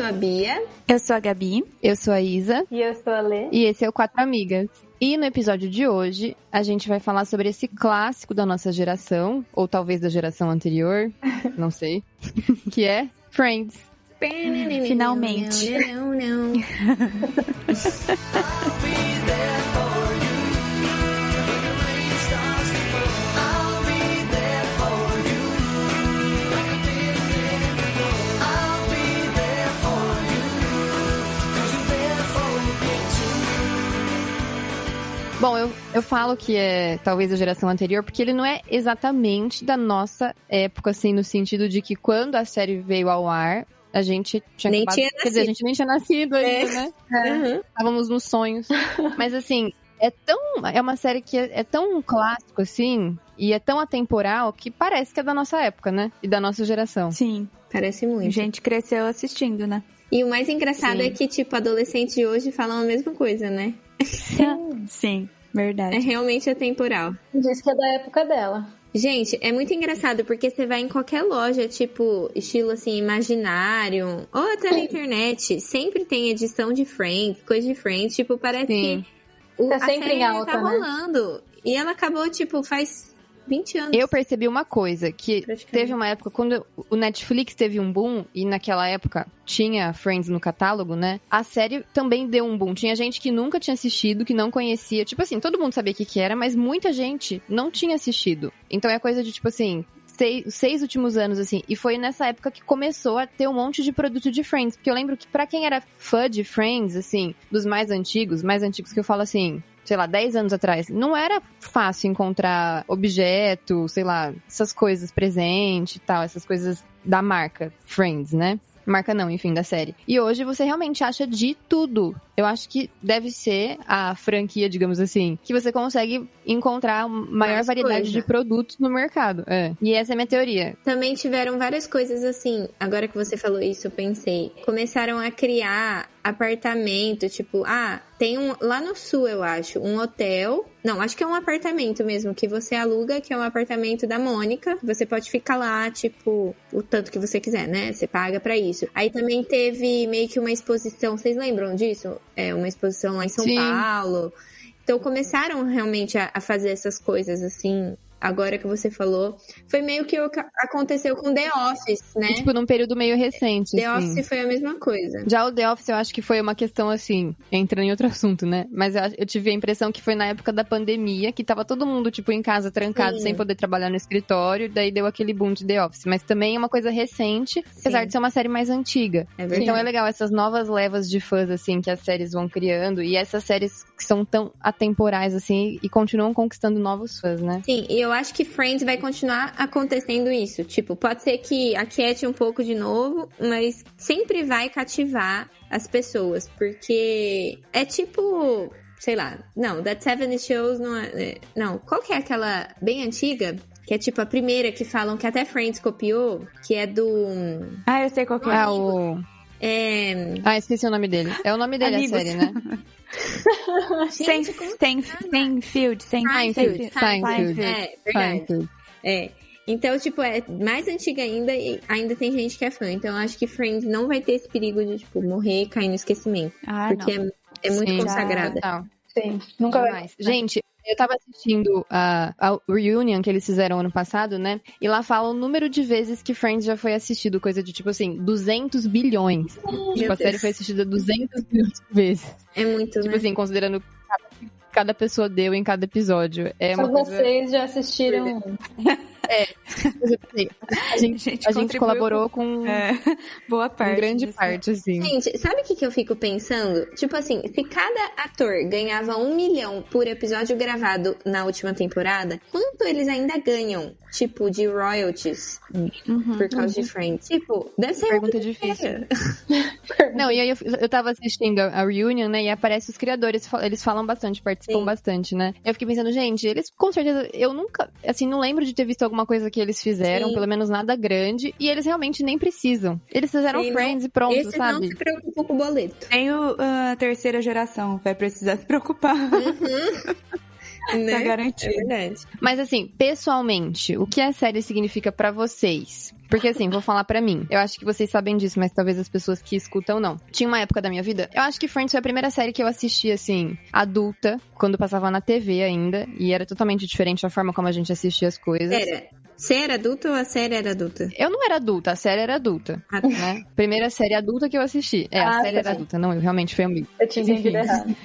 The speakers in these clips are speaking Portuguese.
sou a Bia. Eu sou a Gabi. Eu sou a Isa. E eu sou a Lê. E esse é o Quatro Amigas. E no episódio de hoje, a gente vai falar sobre esse clássico da nossa geração, ou talvez da geração anterior, não sei, que é Friends. Finalmente. Não, não, não. Bom, eu, eu falo que é talvez a geração anterior, porque ele não é exatamente da nossa época, assim, no sentido de que quando a série veio ao ar, a gente tinha Nem acabado- tinha Quer dizer, a gente nem tinha nascido ainda, É. né? Uhum. Estávamos nos sonhos. Mas assim, é tão. É uma série que é, é tão clássico, assim, e é tão atemporal que parece que é da nossa época, né? E da nossa geração. Sim, Parece a muito. gente cresceu assistindo, né? E o mais engraçado Sim. é que, tipo, adolescentes de hoje falam a mesma coisa, né? Sim, É verdade. realmente atemporal. Diz que é da época dela. Gente, é muito engraçado porque você vai em qualquer loja, tipo, estilo assim, imaginário, ou até na internet, sempre tem edição de Friends, coisa de Friends, tipo, parece Sim. que o, Tá a sempre série em alta, tá né? rolando. E ela acabou, tipo, faz 20 anos. Eu percebi uma coisa, que teve uma época, quando o Netflix teve um boom, e naquela época tinha Friends no catálogo, né? A série também deu um boom. Tinha gente que nunca tinha assistido, que não conhecia. Tipo assim, todo mundo sabia o que, que era, mas muita gente não tinha assistido. Então é coisa de, tipo assim, seis, os seis últimos anos, assim. E foi nessa época que começou a ter um monte de produto de Friends. Porque eu lembro que pra quem era fã de Friends, assim, dos mais antigos, mais antigos que eu falo assim, sei lá, 10 anos atrás, não era fácil encontrar objeto, sei lá, essas coisas presente e tal, essas coisas da marca Friends, né? Marca não, enfim, da série. E hoje você realmente acha de tudo. Eu acho que deve ser a franquia, digamos assim, que você consegue encontrar maior Mais variedade coisa. de produtos no mercado. É. E essa é a minha teoria. Também tiveram várias coisas assim. Agora que você falou isso, eu pensei. Começaram a criar apartamento, tipo, ah, tem um lá no sul, eu acho, um hotel. Não, acho que é um apartamento mesmo que você aluga, que é um apartamento da Mônica. Você pode ficar lá, tipo, o tanto que você quiser, né? Você paga pra isso. Aí também teve meio que uma exposição, vocês lembram disso? É uma exposição lá em São Sim. Paulo. Então começaram realmente a, a fazer essas coisas assim. Agora que você falou, foi meio que aconteceu com The Office, né? Tipo, num período meio recente. The assim. Office foi a mesma coisa. Já o The Office, eu acho que foi uma questão assim, entrando em outro assunto, né? Mas eu, eu tive a impressão que foi na época da pandemia, que tava todo mundo, tipo, em casa, trancado, Sim. sem poder trabalhar no escritório, daí deu aquele boom de The Office. Mas também é uma coisa recente, apesar Sim. de ser uma série mais antiga. É verdade. Então é legal essas novas levas de fãs, assim, que as séries vão criando, e essas séries que são tão atemporais, assim, e continuam conquistando novos fãs, né? Sim, e eu acho que Friends vai continuar acontecendo isso. Tipo, pode ser que aquiete um pouco de novo, mas sempre vai cativar as pessoas, porque é tipo, sei lá, não, That Seven Shows não é, é- não, qual que é aquela bem antiga? Que é tipo a primeira que falam que até Friends copiou, que é do. Ah, eu sei qual que é. Ah, o... É. Ah, esqueci o nome dele. É o nome dele, Amigos. a série, né? Sem, sem, sem field, sem Seinfeld, Seinfeld. É, verdade. Seinfeld. É. Então, tipo, é mais antiga ainda e ainda tem gente que é fã. Então, eu acho que Friends não vai ter esse perigo de, tipo, morrer e cair no esquecimento. Ah, porque não. é, é muito Sim. consagrada. Total. Sim, nunca. Demais. Gente, eu tava assistindo a, a Reunion que eles fizeram ano passado, né? E lá fala o número de vezes que Friends já foi assistido, coisa de tipo assim, 200 bilhões. tipo, a série Deus. foi assistida 200 bilhões de vezes. É muito, Tipo né? assim, considerando cada, cada pessoa deu em cada episódio. É Só uma coisa. vocês já assistiram. A gente, a gente colaborou com, com- É, boa com parte. grande disso. parte, assim. Gente, sabe o que, que eu fico pensando? Tipo assim, se cada ator ganhava um milhão por episódio gravado na última temporada, quanto eles ainda ganham, tipo, de royalties Uhum. por causa de Friends? Tipo, deve ser Pergunta muito difícil. Não, e aí eu, eu tava assistindo a, Reunion, né? E aparece os criadores, eles falam bastante, participam Sim. bastante, né? Eu fiquei pensando, gente, eles com certeza. Eu nunca, assim, não lembro de ter visto alguma coisa que eles fizeram, Sim. pelo menos nada grande, e eles realmente nem precisam. Eles fizeram Sim, Friends e pronto, Esses não sabe? se preocupam com o boleto. Nem o, a terceira geração vai precisar se preocupar. Né? Tá garantido. É verdade. Mas assim, pessoalmente, o que a série significa pra vocês? Porque assim, vou falar pra mim. Eu acho que vocês sabem disso, mas talvez as pessoas que escutam não. Tinha uma época da minha vida. Eu acho que Friends foi a primeira série que eu assisti, assim, adulta, quando passava na TV ainda. E era totalmente diferente da forma como a gente assistia as coisas. Pera, você era adulta ou a série era adulta? Eu não era adulta, a série era adulta. Ah, tá. Né? Primeira série adulta que eu assisti. É, a Ah, série tá. era adulta. Não, eu realmente fui amigo. Eu tinha entendido errado.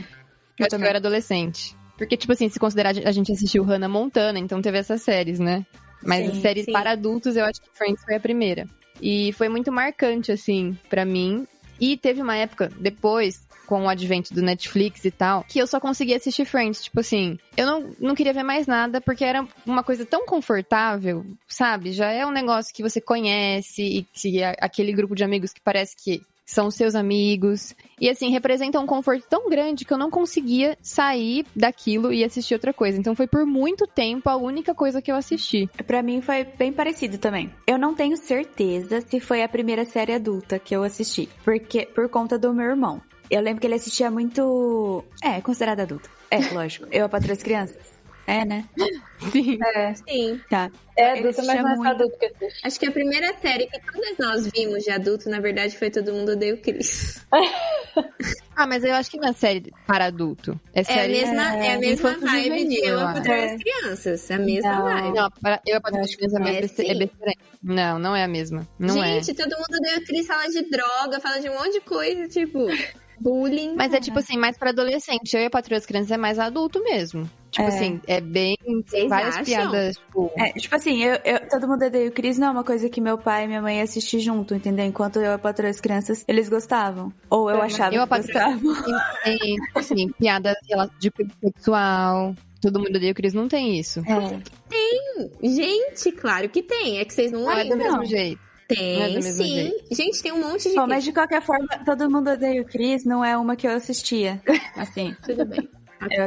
Eu, acho que eu era adolescente. Porque, tipo assim, se considerar, a gente assistiu Hannah Montana, então teve essas séries, né? Mas Sim, as séries sim. para adultos, eu acho que Friends foi a primeira. E foi muito marcante, assim, pra mim. E teve uma época, depois, com o advento do Netflix e tal, que eu só conseguia assistir Friends. Tipo assim, eu não, não queria ver mais nada, porque era uma coisa tão confortável, sabe? Já é um negócio que você conhece e que é aquele grupo de amigos que parece que são seus amigos. E assim, representa um conforto tão grande que eu não conseguia sair daquilo e assistir outra coisa. Então foi por muito tempo a única coisa que eu assisti. Pra mim foi bem parecido também. Eu não tenho certeza se foi a primeira série adulta que eu assisti, porque por conta do meu irmão. Eu lembro que ele assistia muito. É, considerado adulto. É, lógico. Eu a Patrulha das Crianças. É, né? Sim. É, Sim. Tá. é adulto, mas não é muito. adulto que assiste. Acho que a primeira série que todas nós vimos de adulto, na verdade, foi Todo Mundo Odeia o Chris. Ah, mas eu acho que não é série para adulto. É É a série. mesma, é, a mesma vibe de juvenil, Eu, eu a acho. Patrulha das Crianças. A mesma Não. vibe. Não, para, eu a Patrulha das Crianças é, É, sim. é besteira. Não, não é a mesma. Não é. Gente, todo mundo odeia o Chris, fala de droga, fala de um monte de coisa, tipo, bullying. Mas é tipo assim, mais pra adolescente. Eu e a Patrulha das Crianças é mais adulto mesmo. Tipo É. assim, é bem. Vocês várias acham? piadas, tipo. É, tipo assim, eu, eu- todo mundo odeia o Cris não é uma coisa que meu pai e minha mãe assistem junto, entendeu? Enquanto eu e a Patrulha das Crianças, eles gostavam. Ou eu É, achava eu a que Patrulha gostavam. tem, tem, assim, piadas de sexual. Todo mundo odeia o Cris, não tem isso. É. Gente, claro que tem. É que vocês não Não é do lembram. mesmo jeito. Tem, é do mesmo sim. jeito. Gente, tem um monte de. Bom, mas de qualquer forma, todo mundo odeia o Cris não é uma que eu assistia. Assim, Tudo bem.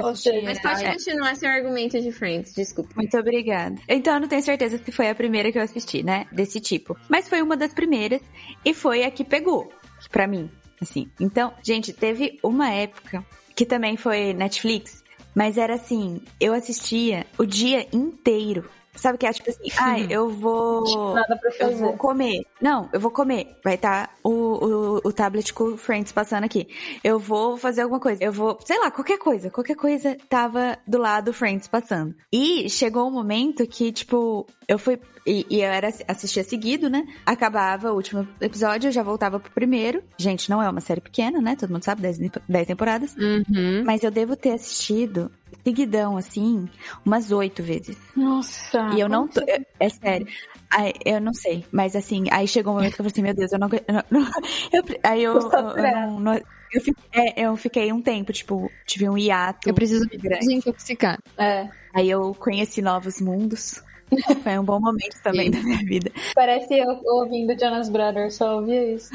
assistia. Mas pode É. continuar seu argumento de Friends, desculpa. Muito obrigada. Então, eu não tenho certeza se foi a primeira que eu assisti, né? Desse tipo. Mas foi uma das primeiras e foi a que pegou. Pra mim, assim. Então, gente, teve uma época que também foi Netflix, mas era assim, eu assistia o dia inteiro. Sabe que é tipo assim, ai, eu vou. Nada pra Eu vou fazer. comer. Não, eu vou comer. Vai estar o, o, o tablet com o Friends passando aqui. Eu vou fazer alguma coisa. Eu vou, sei lá, qualquer coisa. Qualquer coisa tava do lado do Friends passando. E chegou um momento que, tipo, eu fui. E, e eu era assistia seguido, né? Acabava o último episódio, eu já voltava pro primeiro. Gente, não é uma série pequena, né? Todo mundo sabe, 10 dez temporadas. Uhum. Mas eu devo ter assistido seguidão, assim, umas oito vezes. Nossa. E eu não tô. você- É, é sério. Aí, eu não sei. Mas assim, aí chegou um momento que eu falei assim, meu Deus, eu não. eu não- não- eu- aí eu. Eu, eu não, eu, fiquei, é, eu fiquei um tempo, tipo, tive um hiato. Eu preciso me desintoxicar. É. Aí eu conheci novos mundos. Foi um bom momento também da minha vida. Parece eu ouvindo Jonas Brothers, só ouvia isso.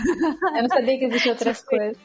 Eu não sabia que existiam outras coisas.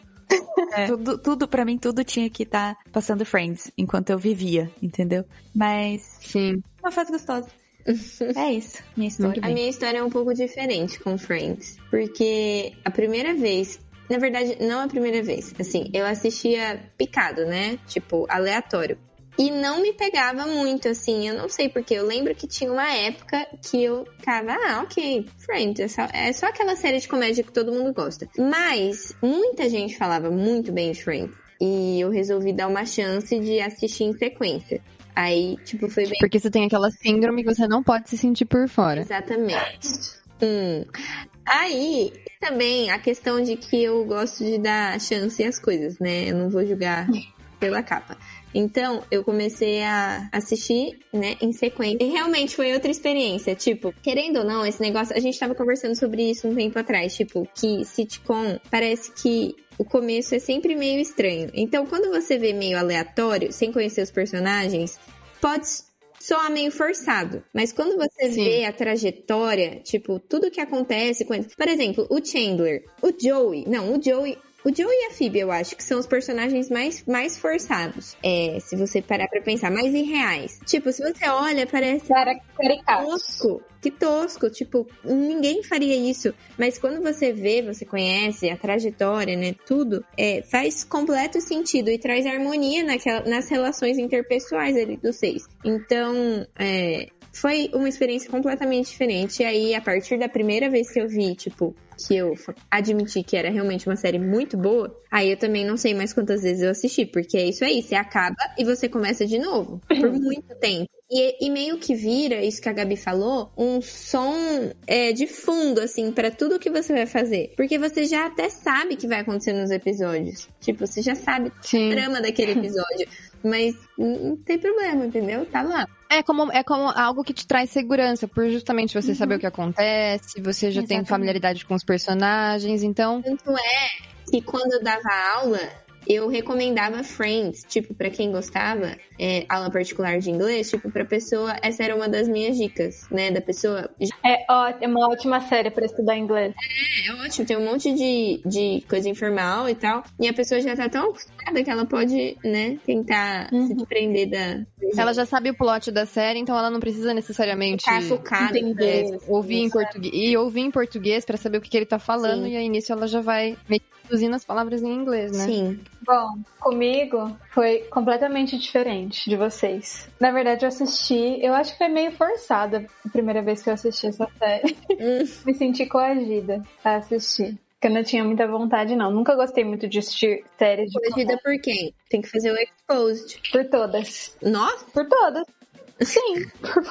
Tudo, tudo, pra mim, tudo tinha que estar passando Friends enquanto eu vivia, entendeu? Mas. Sim. Uma fase gostosa. É isso, minha história. A minha história é um pouco diferente com Friends. Porque a primeira vez. Na verdade, não a primeira vez. Assim, eu assistia picado, né? Tipo, aleatório. E não me pegava muito, assim. Eu não sei porque. Eu lembro que tinha uma época que eu ficava, ah, ok, Friends. É só, é só aquela série de comédia que todo mundo gosta. Mas muita gente falava muito bem de Friends. E eu resolvi dar uma chance de assistir em sequência. Aí, tipo, foi bem. Porque você tem aquela síndrome que você não pode se sentir por fora. Exatamente. Hum. Aí, também a questão de que eu gosto de dar chance às coisas, né? Eu não vou julgar pela capa. Então, eu comecei a assistir, né, em sequência. E realmente foi outra experiência. Tipo, querendo ou não, esse negócio. A gente tava conversando sobre isso um tempo atrás. Tipo, que sitcom parece que o começo é sempre meio estranho. Então, quando você vê meio aleatório, sem conhecer os personagens, pode soar meio forçado. Mas quando você Sim. vê a trajetória, tipo, tudo que acontece com eles. Por exemplo, o Chandler, o Joey. Não, o Joey. O Joey e a Phoebe, eu acho que são os personagens mais, mais forçados. É, se você parar pra pensar, mais irreais. Tipo, se você olha, parece Cara, tosco. Que tosco. Tipo, ninguém faria isso. Mas quando você vê, você conhece a trajetória, né? Tudo, é, faz completo sentido e traz harmonia naquela, nas relações interpessoais ali dos seis. Então, é, foi uma experiência completamente diferente. E aí, a partir da primeira vez que eu vi, tipo, que eu admiti que era realmente uma série muito boa, aí eu também não sei mais quantas vezes eu assisti, porque é isso aí, você acaba e você começa de novo, por muito tempo. E, e, meio que vira, isso que a Gabi falou, um som é, de fundo, assim, para tudo que você vai fazer. Porque você já até sabe que vai acontecer nos episódios. Tipo, você já sabe Sim. a trama daquele episódio. Mas não tem problema, entendeu? Tá lá. É como, é como algo que te traz segurança, por justamente você Uhum. saber o que acontece, você já tem Exatamente. familiaridade com os personagens, então. Tanto é que quando eu dava aula, eu recomendava Friends, tipo, pra quem gostava, é, aula particular de inglês, tipo, pra pessoa, essa era uma das minhas dicas, né? Da pessoa. É, ó, é uma ótima série pra estudar inglês. É ótimo, tem um monte de, de coisa informal e tal. E a pessoa já tá tão acostumada que ela pode, né, tentar se desprender da. Ela já sabe o plot da série, então ela não precisa necessariamente Ficar focada. Entender. é, ouvir em português. E ouvir em português pra saber o que, que ele tá falando, Sim. e aí nisso ela já vai meio que traduzindo as palavras em inglês, né? Sim. Bom, comigo foi completamente diferente de vocês. Na verdade, eu assisti, eu acho que foi meio forçada a primeira vez que eu assisti essa série. Hum. Me senti coagida a assistir. Porque eu não tinha muita vontade, não. Nunca gostei muito de assistir séries de Corrigida por quem? Tem que fazer o exposed. Por todas. Nossa, Por todas. Sim, por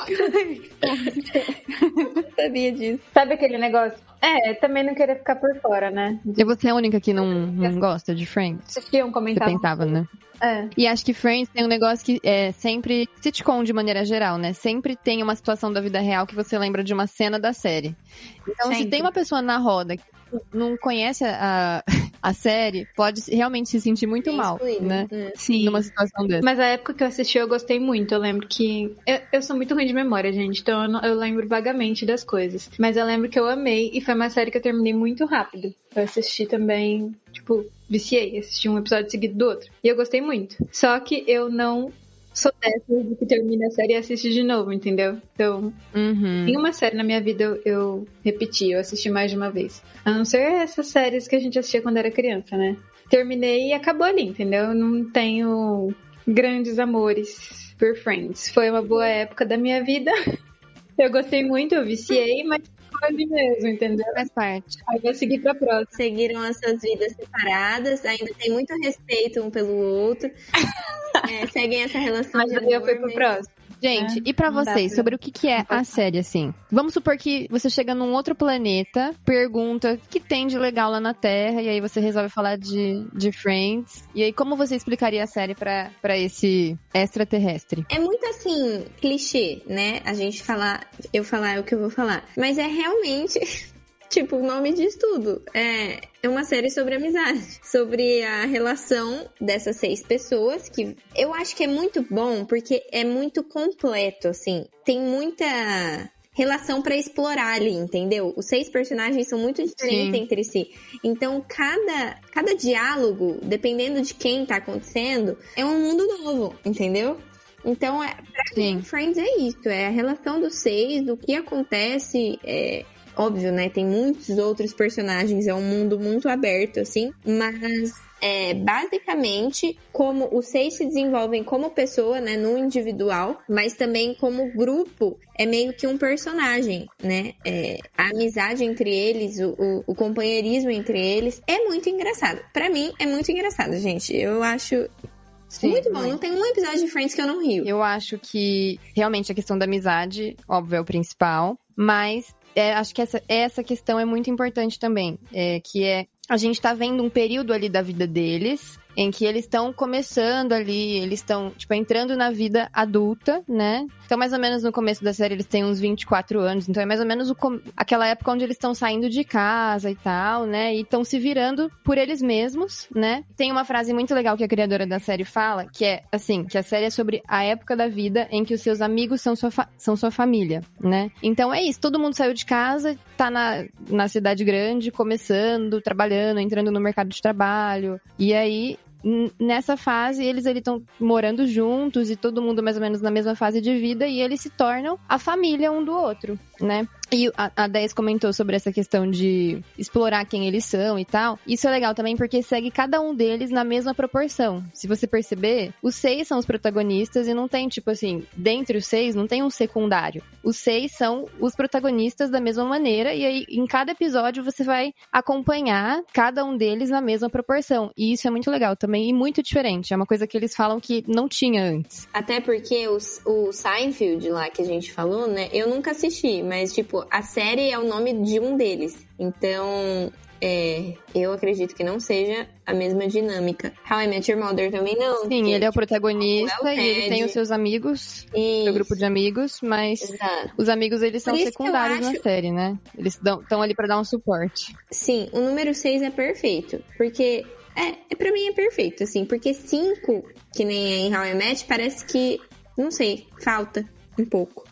não sabia disso. Sabe aquele negócio? É, também não queria ficar por fora, né? E você é a única que não, não gosta de Friends? Assistiam, Você comentavam. pensava, né? É. E acho que Friends tem um negócio que é sempre. Sitcom de maneira geral, né? Sempre tem uma situação da vida real que você lembra de uma cena da série. Então, se Sempre. tem uma pessoa na roda que não conhece a, a série, pode realmente se sentir muito Bem mal, excluído. né? Hum. Sim. Numa situação dessa. Mas a época que eu assisti, eu gostei muito. Eu lembro que. Eu, eu sou muito ruim de memória, gente. Então eu, não- eu lembro vagamente das coisas. Mas eu lembro que eu amei e foi uma série que eu terminei muito rápido. Eu assisti também, tipo, viciei. Assisti um episódio seguido do outro. E eu gostei muito. Só que eu não sou dessas de que termina a série e assiste de novo, entendeu? Então, Uhum. nenhuma série na minha vida eu, eu repeti, eu assisti mais de uma vez. A não ser essas séries que a gente assistia quando era criança, né? Terminei e acabou ali, entendeu? Eu Não tenho grandes amores por Friends. Foi uma boa época da minha vida. Eu gostei muito, eu viciei, mas ali mesmo, entendeu? Faz parte. Aí eu segui pra próxima. Seguiram as suas vidas separadas, ainda tem muito respeito um pelo outro. É, seguem essa relação Mas de aí eu amor, fui pro mas- próximo. Gente, É, e dá vocês, pra- sobre o que, que é a série, assim? Vamos supor que você chega num outro planeta, pergunta o que tem de legal lá na Terra, e aí você resolve falar de, de Friends. E aí, como você explicaria a série pra, pra esse extraterrestre? É muito assim, clichê, né? A gente falar, eu falar o que eu vou falar. Mas é realmente, tipo, o nome diz tudo. É, é uma série sobre amizade. Sobre a relação dessas seis pessoas, que eu acho que é muito bom, porque é muito completo, assim. Tem muita relação pra explorar ali, entendeu? Os seis personagens são muito diferentes Sim. entre si. Então, cada, cada diálogo, dependendo de quem tá acontecendo, é um mundo novo, entendeu? Então, é, pra Sim. mim, Friends é isso, é a relação dos seis, do que acontece, é óbvio, né? Tem muitos outros personagens, é um mundo muito aberto, assim, mas é basicamente como os seis se desenvolvem como pessoa, né, no individual, mas também como grupo, é meio que um personagem, né? É, a amizade entre eles, o, o, o companheirismo entre eles, é muito engraçado. Pra mim, é muito engraçado, gente. Eu acho Sim, muito bom. Não tem um episódio de Friends que eu não rio. Eu acho que realmente a questão da amizade, óbvio, é o principal, mas é, acho que essa, essa questão é muito importante também, é, que é a gente tá vendo um período ali da vida deles em que eles estão começando ali, eles estão, tipo, entrando na vida adulta, né? Então, mais ou menos no começo da série, eles têm uns 24 anos, então é mais ou menos o aquela época onde eles estão saindo de casa e tal, né? E estão se virando por eles mesmos, né? Tem uma frase muito legal que a criadora da série fala, que é assim, que a série é sobre a época da vida em que os seus amigos são sua, são sua família, né? Então é isso, todo mundo saiu de casa, tá na, na cidade grande, começando, trabalhando, entrando no mercado de trabalho, e aí nessa fase, eles estão morando juntos e todo mundo mais ou menos na mesma fase de vida e eles se tornam a família um do outro, né? E a, a 10 comentou sobre essa questão de explorar quem eles são e tal. Isso é legal também porque segue cada um deles na mesma proporção. Se você perceber, os seis são os protagonistas e não tem, tipo assim, dentre os seis, não tem um secundário. Os seis são os protagonistas da mesma maneira, e aí em cada episódio você vai acompanhar cada um deles na mesma proporção. E isso é muito legal também e muito diferente. É uma coisa que eles falam que não tinha antes. Até porque os, o Seinfeld lá que a gente falou, né? Eu nunca assisti, mas tipo, a série é o nome de um deles. Então, é, eu acredito que não seja a mesma dinâmica. How I Met Your Mother também não. Sim, ele é o tipo, protagonista é o e ele tem os seus amigos, Isso. seu grupo de amigos, mas Exato. os amigos eles são secundários na acho- série, né? Eles estão ali pra dar um suporte. Sim, o número 6 é perfeito. Porque. É, é, pra mim é perfeito, assim. Porque 5, que nem é em How I Met, parece que. Não sei, falta um pouco.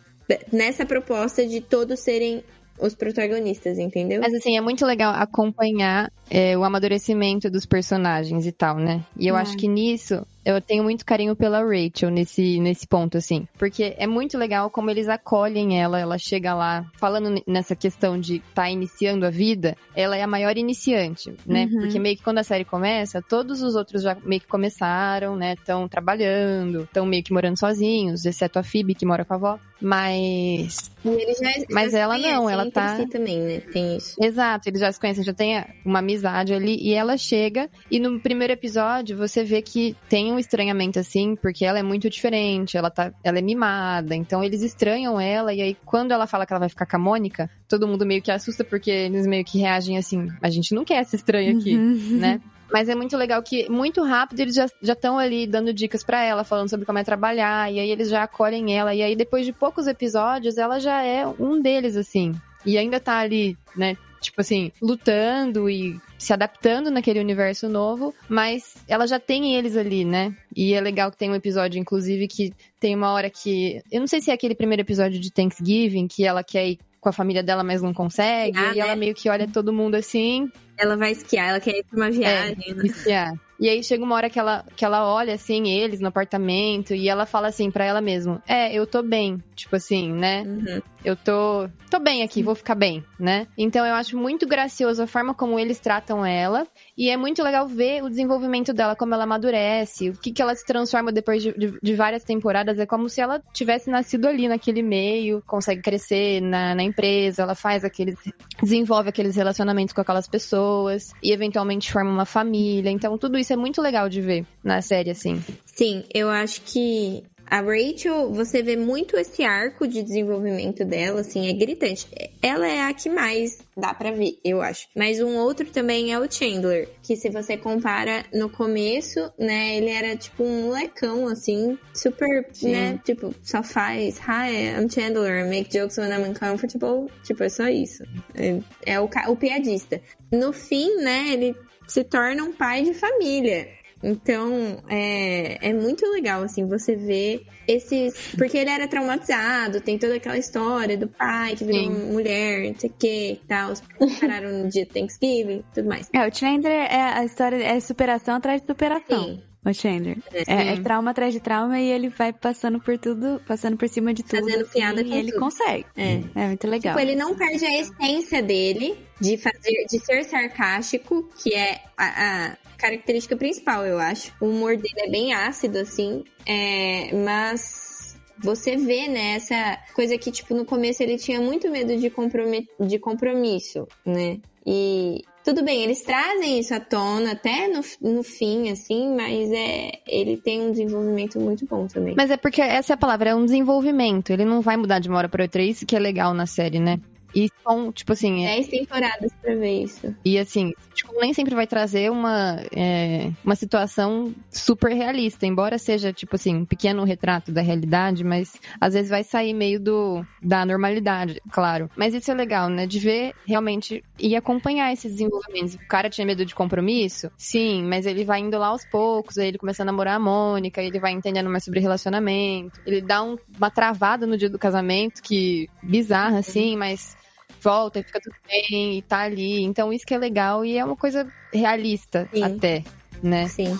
Nessa proposta de todos serem os protagonistas, entendeu? Mas assim, é muito legal acompanhar é, o amadurecimento dos personagens e tal, né? E eu Hum. acho que nisso eu tenho muito carinho pela Rachel nesse, nesse ponto, assim. Porque é muito legal como eles acolhem ela, ela chega lá, falando nessa questão de tá iniciando a vida, ela é a maior iniciante, né? Uhum. Porque meio que quando a série começa, todos os outros já meio que começaram, né? Estão trabalhando, estão meio que morando sozinhos, exceto a Phoebe, que mora com a avó. Mas já, Mas já ela não, ela tá- si também, né? Tem isso. Exato, eles já se conhecem, já tem uma amizade ali. E ela chega, e no primeiro episódio você vê que tem um estranhamento assim, porque ela é muito diferente, ela, tá, ela é mimada, então eles estranham ela. E aí, quando ela fala que ela vai ficar com a Mônica, todo mundo meio que assusta, porque eles meio que reagem assim: a gente não quer essa estranha aqui, Uhum. né? Mas é muito legal que, muito rápido, eles já estão ali dando dicas pra ela, falando sobre como é trabalhar, e aí eles já acolhem ela. E aí, depois de poucos episódios, ela já é um deles, assim. E ainda tá ali, né, tipo assim, lutando e se adaptando naquele universo novo, mas ela já tem eles ali, né? E é legal que tem um episódio, inclusive, que tem uma hora que. Eu não sei se é aquele primeiro episódio de Thanksgiving, que ela quer ir com a família dela, mas não consegue. Ah, e ela né? meio que olha todo mundo assim, Ela vai esquiar, ela quer ir pra uma viagem. né? Viciar. E aí chega uma hora que ela, que ela olha, assim, eles no apartamento e ela fala assim pra ela mesma: É, eu tô bem. Tipo assim, né? Uhum. Eu tô, tô bem aqui, vou ficar bem, né? Então eu acho muito gracioso a forma como eles tratam ela. E é muito legal ver o desenvolvimento dela, como ela amadurece, o que, que ela se transforma depois de, de- de várias temporadas. É como se ela tivesse nascido ali naquele meio, consegue crescer na, na empresa, ela faz aqueles. desenvolve aqueles relacionamentos com aquelas pessoas e eventualmente forma uma família. Então tudo isso é muito legal de ver na série, assim. Sim, eu acho que a Rachel, você vê muito esse arco de desenvolvimento dela, assim, é gritante. Ela é a que mais dá pra ver, eu acho. Mas um outro também é o Chandler, que se você compara no começo, né, ele era tipo um molecão, assim, super, Sim. né, tipo, só faz, hi, I'm Chandler, I make jokes when I'm uncomfortable. Tipo, é só isso. É, é o, o piadista. No fim, né, ele se torna um pai de família. Então, é, é muito legal, assim, você ver esses. Porque ele era traumatizado, tem toda aquela história do pai que virou Sim. mulher, não sei o que e tal. Pararam no dia de Thanksgiving tudo mais. É, o Chandler, é, a história é superação atrás de superação. Sim. O Chandler. É, É, trauma atrás de trauma e ele vai passando por tudo, passando por cima de tudo. Fazendo assim, piada com E ele tudo. consegue. É. É muito legal. Tipo, ele não perde a essência dele de fazer, de ser sarcástico, que é a, a característica principal, eu acho. O humor dele é bem ácido, assim, é, mas você vê, né, essa coisa que, tipo, no começo ele tinha muito medo de, compromet de compromisso, né? E tudo bem, eles trazem isso à tona até no, no fim, assim, mas é, ele tem um desenvolvimento muito bom também. Mas é porque essa é a palavra, é um desenvolvimento. Ele não vai mudar de uma hora pra outra. É isso que é legal na série, né? E são, tipo assim, é- Dez temporadas pra ver isso. e assim, tipo, nem sempre vai trazer uma, é, uma situação super realista, embora seja, tipo assim, um pequeno retrato da realidade, mas às vezes vai sair meio do, da normalidade, claro. Mas isso é legal, né? De ver realmente e acompanhar esses desenvolvimentos. O cara tinha medo de compromisso? Sim, mas ele vai indo lá aos poucos, aí ele começa a namorar a Mônica, ele vai entendendo mais sobre relacionamento. Ele dá um- uma travada no dia do casamento, que bizarra, assim, mas volta e fica tudo bem e tá ali. Então isso que é legal e é uma coisa realista Sim. até, né? Sim.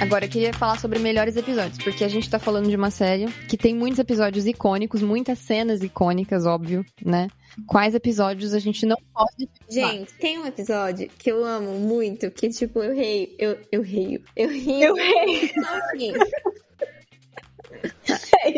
Agora, eu queria falar sobre melhores episódios, porque a gente tá falando de uma série que tem muitos episódios icônicos, muitas cenas icônicas, óbvio, né? Quais episódios a gente não pode Gente, tem um episódio que eu amo muito, que tipo, eu reio, eu, eu reio, eu rio. Eu rei. Assim.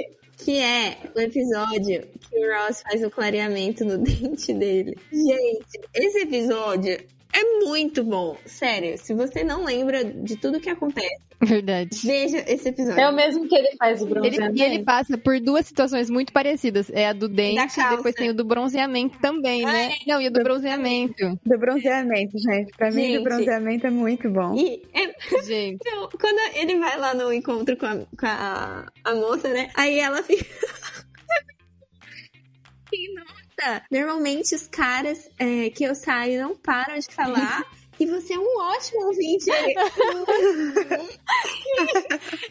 que é o episódio que o Ross faz o clareamento no dente dele. Gente, esse episódio é muito bom. Sério, se você não lembra de tudo que acontece, Verdade. veja esse episódio. É o mesmo que ele faz o Ele, bronzeamento. e ele passa por duas situações muito parecidas. É a do dente e depois tem o do bronzeamento também, né? Não, e o do bronzeamento. Do bronzeamento, gente. Pra mim, Gente. do bronzeamento é muito bom. E é Gente. Então, quando ele vai lá no encontro com a, com a, a moça, né? Aí ela fica. E, Nossa! Normalmente os caras é, que eu saio não param de falar. E você é um ótimo ouvinte.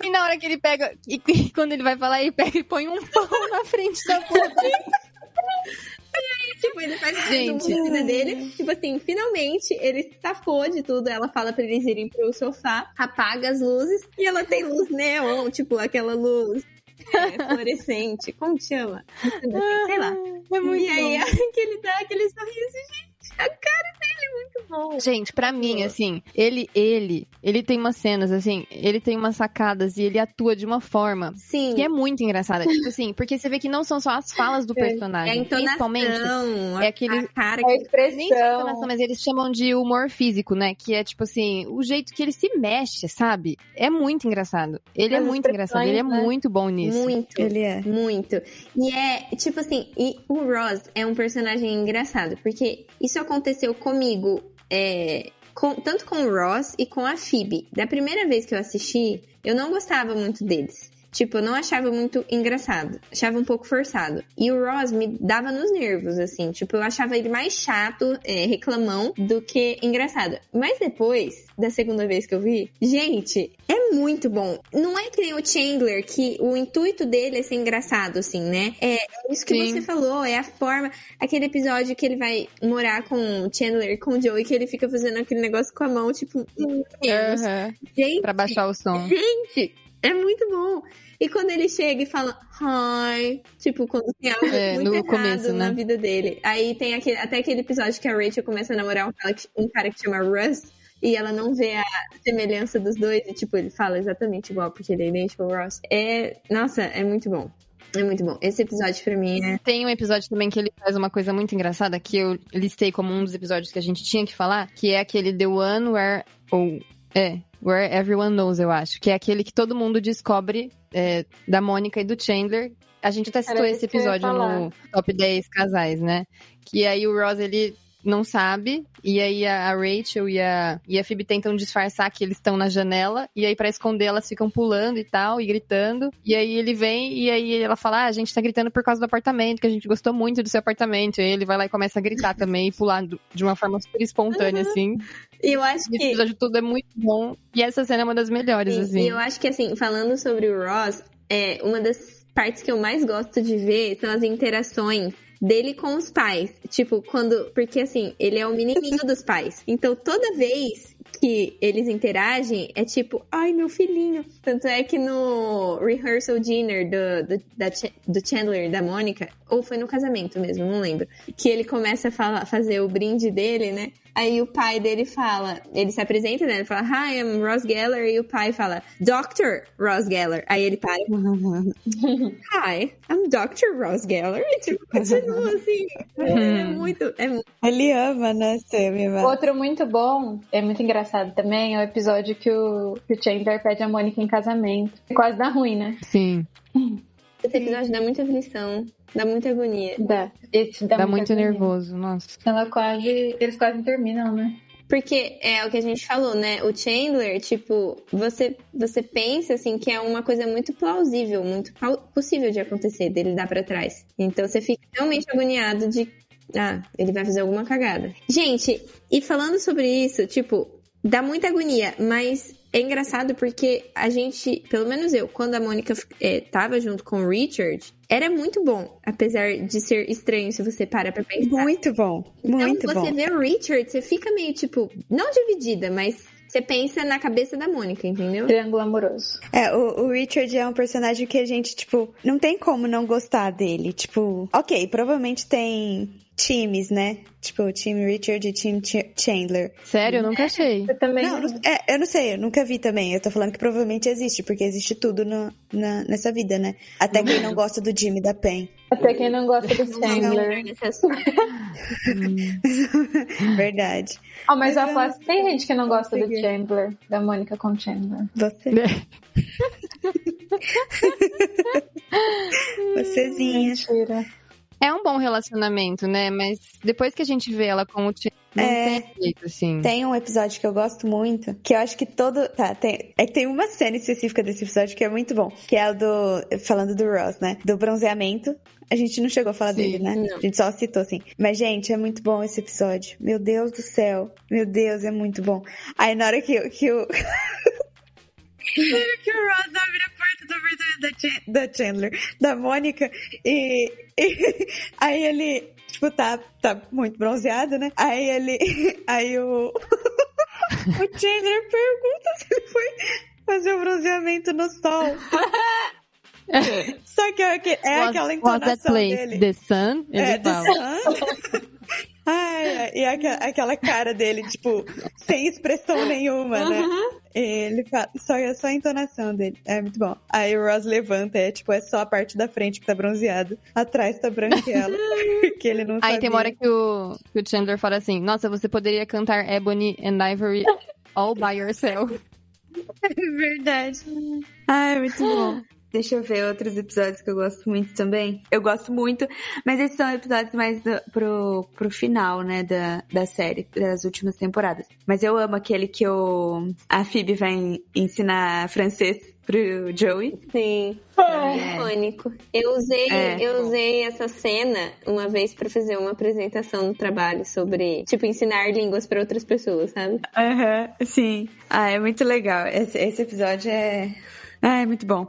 E na hora que ele pega, e, e quando ele vai falar, ele pega e põe um pão na frente da boca. tipo, ele faz Gente. da vida dele. Tipo assim, finalmente ele se safou de tudo. Ela fala pra eles irem pro sofá, apaga as luzes. E ela tem luz neon, tipo aquela luz é, fluorescente. Como chama? Sei lá. É muito e aí, bom. que ele dá aquele sorriso, gente. A cara dele é muito bom. Gente, pra mim, assim, ele, ele, ele tem umas cenas, assim, ele tem umas sacadas e ele atua de uma forma Sim. que é muito engraçada. tipo assim, porque você vê que não são só as falas do É, É a personagem. entonação, principalmente, é aquele- a cara A que... Nem só a entonação, expressão. mas eles chamam de humor físico, né? Que é tipo assim, o jeito que ele se mexe, sabe? É muito engraçado. Ele é As muito engraçado, ele é né? muito bom nisso. Muito. Ele é. Muito. E é, tipo assim, e o Ross é um personagem engraçado, porque isso aconteceu comigo, é, com- tanto com o Ross e com a Phoebe. Da primeira vez que eu assisti, eu não gostava muito deles. Tipo, eu não achava muito engraçado. Achava um pouco forçado. E o Ross me dava nos nervos, assim. Tipo, eu achava ele mais chato, é, reclamão, do que engraçado. Mas depois, da segunda vez que eu vi, gente, é muito bom. Não é que nem o Chandler, que o intuito dele é ser engraçado, assim, né? É isso que Sim. você falou, é a forma. Aquele episódio que ele vai morar com o Chandler, com o Joey, que ele fica fazendo aquele negócio com a mão, tipo, hum, Aham, gente, Pra baixar o som. Gente, é muito bom. E quando ele chega e fala hi, tipo, quando tem algo É, muito no errado começo, na né? vida dele. Aí tem aquele, até aquele episódio que a Rachel começa a namorar um cara que, um cara que chama Russ. E ela não vê a semelhança dos dois. E, tipo, ele fala exatamente igual, porque ele é idêntico ao Ross. É... Nossa, é muito bom. É muito bom. Esse episódio, pra mim, é... Tem um episódio também que ele faz uma coisa muito engraçada, que eu listei como um dos episódios que a gente tinha que falar, que é aquele The One Where. Ou. é, Where Everyone Knows, eu acho. Que é aquele que todo mundo descobre é, da Mônica e do Chandler. A gente até citou Era esse episódio no Top 10 Casais, né? Que aí o Ross, ele não sabe, e aí a Rachel e a, e a Phoebe tentam disfarçar que eles estão na janela, e aí pra esconder elas ficam pulando e tal, e gritando, e aí ele vem, e aí ela fala, ah, a gente tá gritando por causa do apartamento, que a gente gostou muito do seu apartamento, e aí ele vai lá e começa a gritar também, e pular de uma forma super espontânea, assim, E eu acho que... episódio todo é muito bom, e essa cena é uma das melhores, Sim, assim. E eu acho que, assim, falando sobre o Ross, é, uma das partes que eu mais gosto de ver são as interações dele com os pais. Tipo, quando. Porque, assim, ele é o menininho dos pais. Então, toda vez que eles interagem, é tipo, ai, meu filhinho. Tanto é que no rehearsal dinner do, do, da do Chandler e da Mônica, ou foi no casamento mesmo, não lembro, que ele começa a falar, fazer o brinde dele, né? Aí o pai dele fala, ele se apresenta, né? Ele fala, Hi, I'm Ross Geller. E o pai fala, Dr. Ross Geller. Aí ele para. Hi, I'm Dr. Ross Geller. E tipo, continua assim. É muito, é muito. Ele ama, né, mimado. Outro muito bom, é muito engraçado também, é o episódio que o, que o Chandler pede a Mônica em casamento. Quase dá ruim, né? Sim, Esse episódio dá muita aflição, dá muita agonia. Dá. Esse dá, dá muito agonia. nervoso, nossa. Ela quase. Eles quase terminam, né? Porque é o que a gente falou, né? O Chandler, tipo, você, você pensa assim que é uma coisa muito plausível, muito possível de acontecer, dele dar pra trás. Então você fica realmente agoniado de. Ah, ele vai fazer alguma cagada. Gente, e falando sobre isso, tipo, dá muita agonia, mas é engraçado porque a gente, pelo menos eu, quando a Mônica é, tava junto com o Richard, era muito bom, apesar de ser estranho se você para pra pensar. Muito bom. Muito então, bom. você vê o Richard, você fica meio, tipo, não dividida, mas você pensa na cabeça da Mônica, entendeu? Triângulo amoroso. É, o, o Richard é um personagem que a gente, tipo, não tem como não gostar dele. Tipo, ok, provavelmente tem times, né? Tipo, o time Richard e o time Ch- Chandler. Sério, eu nunca achei. Eu também. Não, não- é, eu não sei, eu nunca vi também. Eu tô falando que provavelmente existe, porque existe tudo no- na, nessa vida, né? Até quem não gosta do Jimmy da Pen. Até quem não gosta do Chandler. assunto. Verdade. Oh, mas eu Mas eu aposto que tem gente que não gosta do. Chandler, da Mônica com Chandler. Você. Vocêzinha. Mentira. É um bom relacionamento, né? Mas depois que a gente vê ela com o Chandler, não É. tem jeito, assim. Tem um episódio que eu gosto muito, que eu acho que todo. Tá, tem. É tem uma cena específica desse episódio que é muito bom. Que é o do. Falando do Ross, né? Do bronzeamento. A gente não chegou a falar Sim, dele, né? não. A gente só citou assim. Mas, gente, é muito bom esse episódio. Meu Deus do céu. Meu Deus, é muito bom. Aí na hora que, que o. que o Ross abre a porta do apartamento da, da Chandler, da Mônica, e, e aí ele, tipo, tá, tá muito bronzeado, né? Aí ele. Aí o. o Chandler pergunta se ele foi fazer o bronzeamento no sol. Só que é, aque- é Was- aquela was that entonação place dele. the sun? Ele É, fala. Sun. Ai, e aqua- aquela cara dele, tipo, sem expressão nenhuma, né? Ele fala, só, é só a entonação dele. É muito bom. Aí o Ross levanta, é tipo, é só a parte da frente que tá bronzeado. Atrás tá branquela. que ele não Aí sabia. tem uma hora que o, que o Chandler fala assim: Nossa, você poderia cantar Ebony and Ivory all by yourself. É verdade. Ai, muito bom. Deixa eu ver outros episódios que eu gosto muito também. Eu gosto muito, mas esses são episódios mais do- pro, pro final, né, da, da série, das últimas temporadas. Mas eu amo aquele que o, a Phoebe vai ensinar francês pro Joey. Sim. É. Icônico. Eu usei, É. eu usei essa cena uma vez pra fazer uma apresentação no trabalho sobre, tipo, ensinar línguas pra outras pessoas, sabe? Aham, sim. Ah, é muito legal. Esse, esse episódio é... Ah, é muito bom.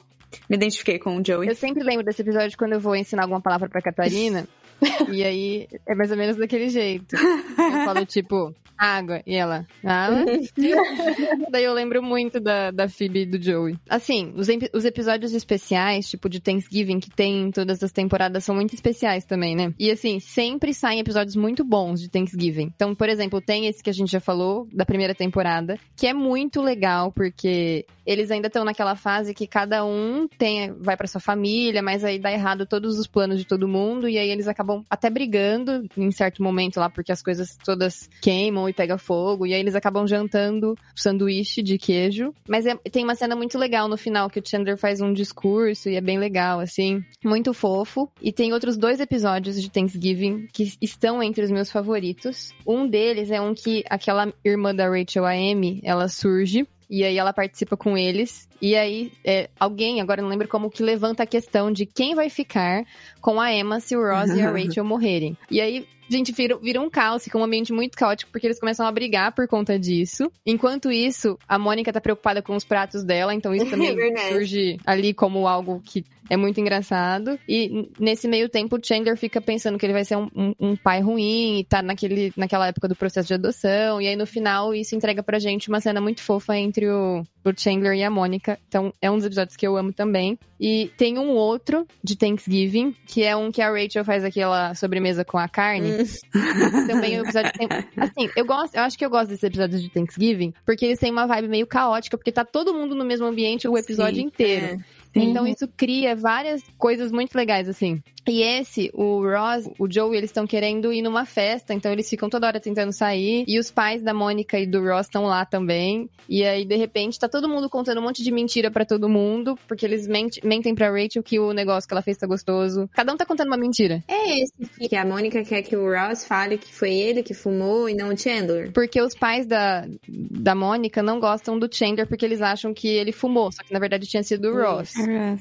Me identifiquei com o Joey. Eu sempre lembro desse episódio quando eu vou ensinar alguma palavra pra Catarina. e aí é mais ou menos daquele jeito. Eu falo, tipo, água. E ela, água. Daí eu lembro muito da, da Phoebe e do Joey. Assim, os, os episódios especiais, tipo de Thanksgiving, que tem em todas as temporadas, são muito especiais também, né? E assim, sempre saem episódios muito bons de Thanksgiving. Então, por exemplo, tem esse que a gente já falou, da primeira temporada, que é muito legal, porque eles ainda estão naquela fase que cada um tem, vai pra sua família, mas aí dá errado todos os planos de todo mundo, e aí eles acabam até brigando em certo momento lá, porque as coisas todas queimam e pega fogo, e aí eles acabam jantando sanduíche de queijo. Mas é- tem uma cena muito legal no final, que o Chandler faz um discurso, e é bem legal, assim, muito fofo. E tem outros dois episódios de Thanksgiving que estão entre os meus favoritos. Um deles é um que aquela irmã da Rachel, a Amy, ela surge. E aí ela participa com eles. E aí, é, alguém, agora não lembro como, que levanta a questão de quem vai ficar com a Emma se o Ross e a Rachel morrerem. E aí, gente, vira, vira um caos, fica um ambiente muito caótico, porque eles começam a brigar por conta disso. Enquanto isso, a Mônica tá preocupada com os pratos dela, então isso também É verdade. surge ali como algo que é muito engraçado. E nesse meio tempo, o Chandler fica pensando que ele vai ser um, um- um pai ruim e tá naquele, naquela época do processo de adoção. E aí, no final, isso entrega pra gente uma cena muito fofa entre o, o Chandler e a Mônica. Então, é um dos episódios que eu amo também. E tem um outro de Thanksgiving, que é um que a Rachel faz aquela sobremesa com a carne. Também o episódio tem. Assim, eu gosto, eu acho que eu gosto desses episódios de Thanksgiving, porque eles têm uma vibe meio caótica, porque tá todo mundo no mesmo ambiente o episódio Sim, inteiro. é. Então isso cria várias coisas muito legais, assim. E esse, o Ross, o Joey, eles estão querendo ir numa festa, então eles ficam toda hora tentando sair. E os pais da Mônica e do Ross estão lá também. E aí, de repente, tá todo mundo contando um monte de mentira pra todo mundo, porque eles mente- mentem pra Rachel que o negócio que ela fez tá gostoso. Cada um tá contando uma mentira. É esse que a Mônica quer que o Ross fale que foi ele que fumou e não o Chandler. Porque os pais da, da Mônica não gostam do Chandler porque eles acham que ele fumou, só que na verdade tinha sido o Ross.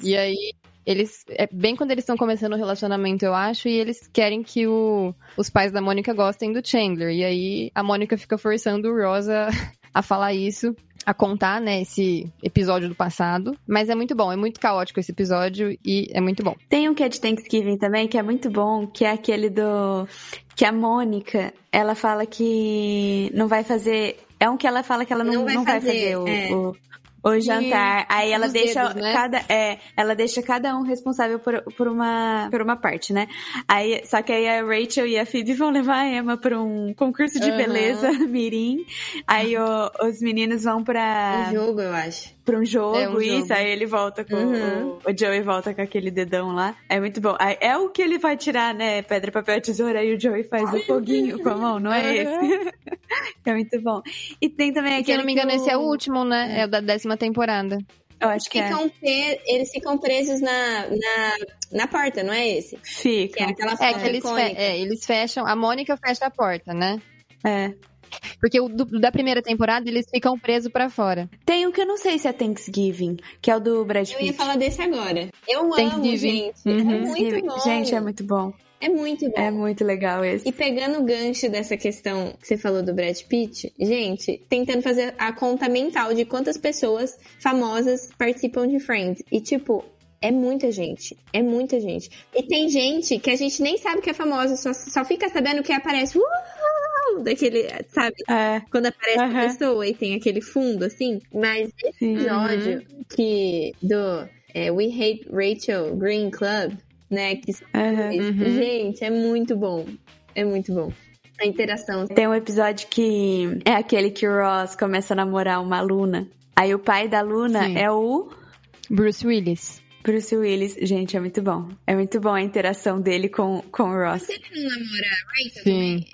E aí, eles. É bem quando eles estão começando o relacionamento, eu acho, e eles querem que o, os pais da Mônica gostem do Chandler. E aí a Mônica fica forçando o Ross a, falar isso. A contar, né, esse episódio do passado. Mas é muito bom, é muito caótico esse episódio e é muito bom. Tem um que é de Thanksgiving também, que é muito bom, que é aquele do. Que a Mônica, ela fala que não vai fazer É um que ela fala que ela não, Não vai não vai fazer, fazer, o, é. o, o jantar. Aí ela deixa dedos, né? cada. É, ela deixa cada um responsável por, por, uma, por uma parte, né? Aí, só que aí a Rachel e a Phoebe vão levar a Emma pra um concurso de Aham. beleza mirim. Aí o- os meninos vão pra, Um jogo, eu acho. Pra um jogo, É, um isso. jogo. Aí ele volta com. Uhum. O, o Joey volta com aquele dedão lá. É muito bom. Aí é o que ele vai tirar, né? Pedra, papel, tesoura. Aí o Joey faz o foguinho com a mão, não é esse? é muito bom. E tem também Se aquele. eu não me engano, esse é o último, né? É o da décima temporada. Eu acho que é. Ficam pre- Eles ficam presos na, na, na porta, não é esse? Que é Fica. aquela É que eles, fe- é, eles fecham. A Mônica fecha a porta, né? É. Porque o do- da primeira temporada eles ficam presos pra fora. Tem um que eu não sei se é Thanksgiving, que é o do Brad Eu Pitt. ia falar desse agora. Eu amo, gente. É Uhum. muito Thanksgiving. bom. Gente, é muito bom. É muito bom. É muito legal esse. E pegando o gancho dessa questão que você falou do Brad Pitt, gente, tentando fazer a conta mental de quantas pessoas famosas participam de Friends. E, tipo, é muita gente. É muita gente. E tem gente que a gente nem sabe que é famosa, só, só fica sabendo que aparece. Daquele, sabe? É, Quando aparece a Aham. pessoa e tem aquele fundo, assim. Mas esse sim. episódio que do é, We Hate Rachel Green Club, né? Que. Uhum. Gente, é muito bom. É muito bom. A interação. Tem um episódio que é aquele que o Ross começa a namorar uma aluna. Aí o pai da aluna Sim. é o Bruce Willis. Bruce Willis. Gente, é muito bom. É muito bom a interação dele com, com o Ross. Ele não namora Rachel Sim. também?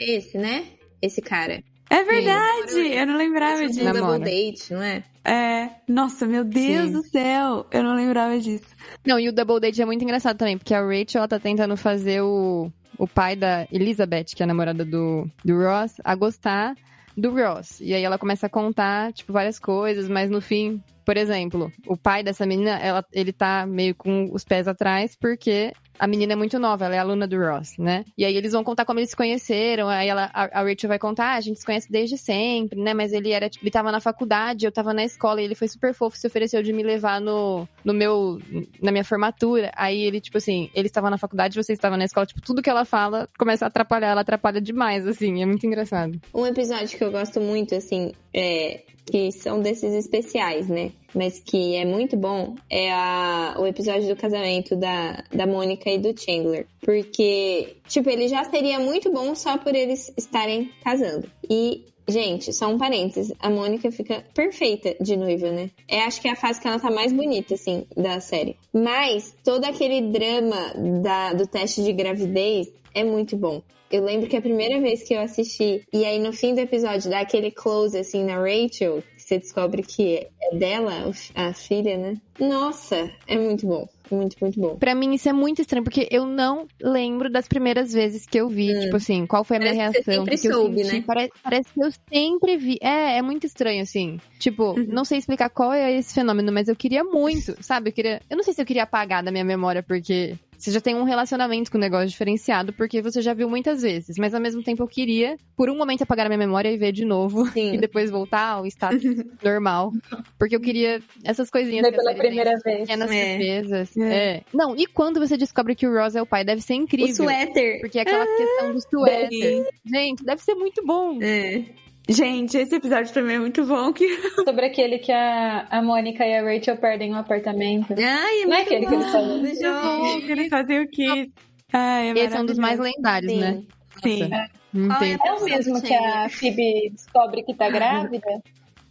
É esse, né? Esse cara. É verdade! Eu não lembrava disso. Namora. Double Date, não é? É. Nossa, meu Deus Sim. do céu! Eu não lembrava disso. Não, e o Double Date é muito engraçado também, porque a Rachel ela tá tentando fazer o, o pai da Elizabeth, que é a namorada do, do Ross, a gostar do Ross. E aí ela começa a contar, tipo, várias coisas, mas no fim, por exemplo, o pai dessa menina, ela, ele tá meio com os pés atrás, porque a menina é muito nova, ela é aluna do Ross, né? E aí eles vão contar como eles se conheceram, aí ela, a, a Rachel vai contar, ah, a gente se conhece desde sempre, né? Mas ele era, tipo, ele tava na faculdade, eu tava na escola, e ele foi super fofo, se ofereceu de me levar no, no meu, na minha formatura. Aí ele, tipo assim, ele estava na faculdade, você estava na escola, tipo, tudo que ela fala começa a atrapalhar, ela atrapalha demais, assim, é muito engraçado. Um episódio que eu gosto muito, assim, é, que são desses especiais, né? Mas que é muito bom, é a, o episódio do casamento da, da Mônica e do Chandler. Porque, tipo, ele já seria muito bom só por eles estarem casando. E, gente, só um parênteses, a Mônica fica perfeita de noiva, né? É, acho que é a fase que ela tá mais bonita, assim, da série. Mas todo aquele drama da, do teste de gravidez é muito bom. Eu lembro que a primeira vez que eu assisti, e aí no fim do episódio dá aquele close assim na Rachel, que você descobre que é dela, a filha, né? Nossa, é muito bom. Muito, muito bom. Pra mim isso é muito estranho, porque eu não lembro das primeiras vezes que eu vi, tipo assim, qual foi a minha Hum. Parece que você reação, sempre soube, senti. né? Parece, parece que eu sempre vi. É, é muito estranho, assim. Tipo, Uhum. não sei explicar qual é esse fenômeno, mas eu queria muito, sabe? Eu queria. Eu não sei se eu queria apagar da minha memória, porque você já tem um relacionamento com o negócio diferenciado, porque você já viu muitas vezes. Mas ao mesmo tempo eu queria, por um momento, apagar a minha memória e ver de novo. Sim. E depois voltar ao status normal. Porque eu queria essas coisinhas que a pela tem, primeira essas vez. Pequenas É. surpresas. É. É. Não, e quando você descobre que o Ross é o pai, deve ser O incrível. suéter. Porque é aquela questão do suéter. Gente, deve ser muito bom. É. Gente, esse episódio também é muito bom. Que... Sobre aquele que a, a Mônica e a Rachel perdem um apartamento. Ai, é Não é muito aquele que bom. eles falam? do jogo. que eles fazem o quê? Ai, é Esse é um dos mais lendários, né? Sim. Sim. Não Qual tem. é É o mesmo que a Phoebe descobre que tá grávida?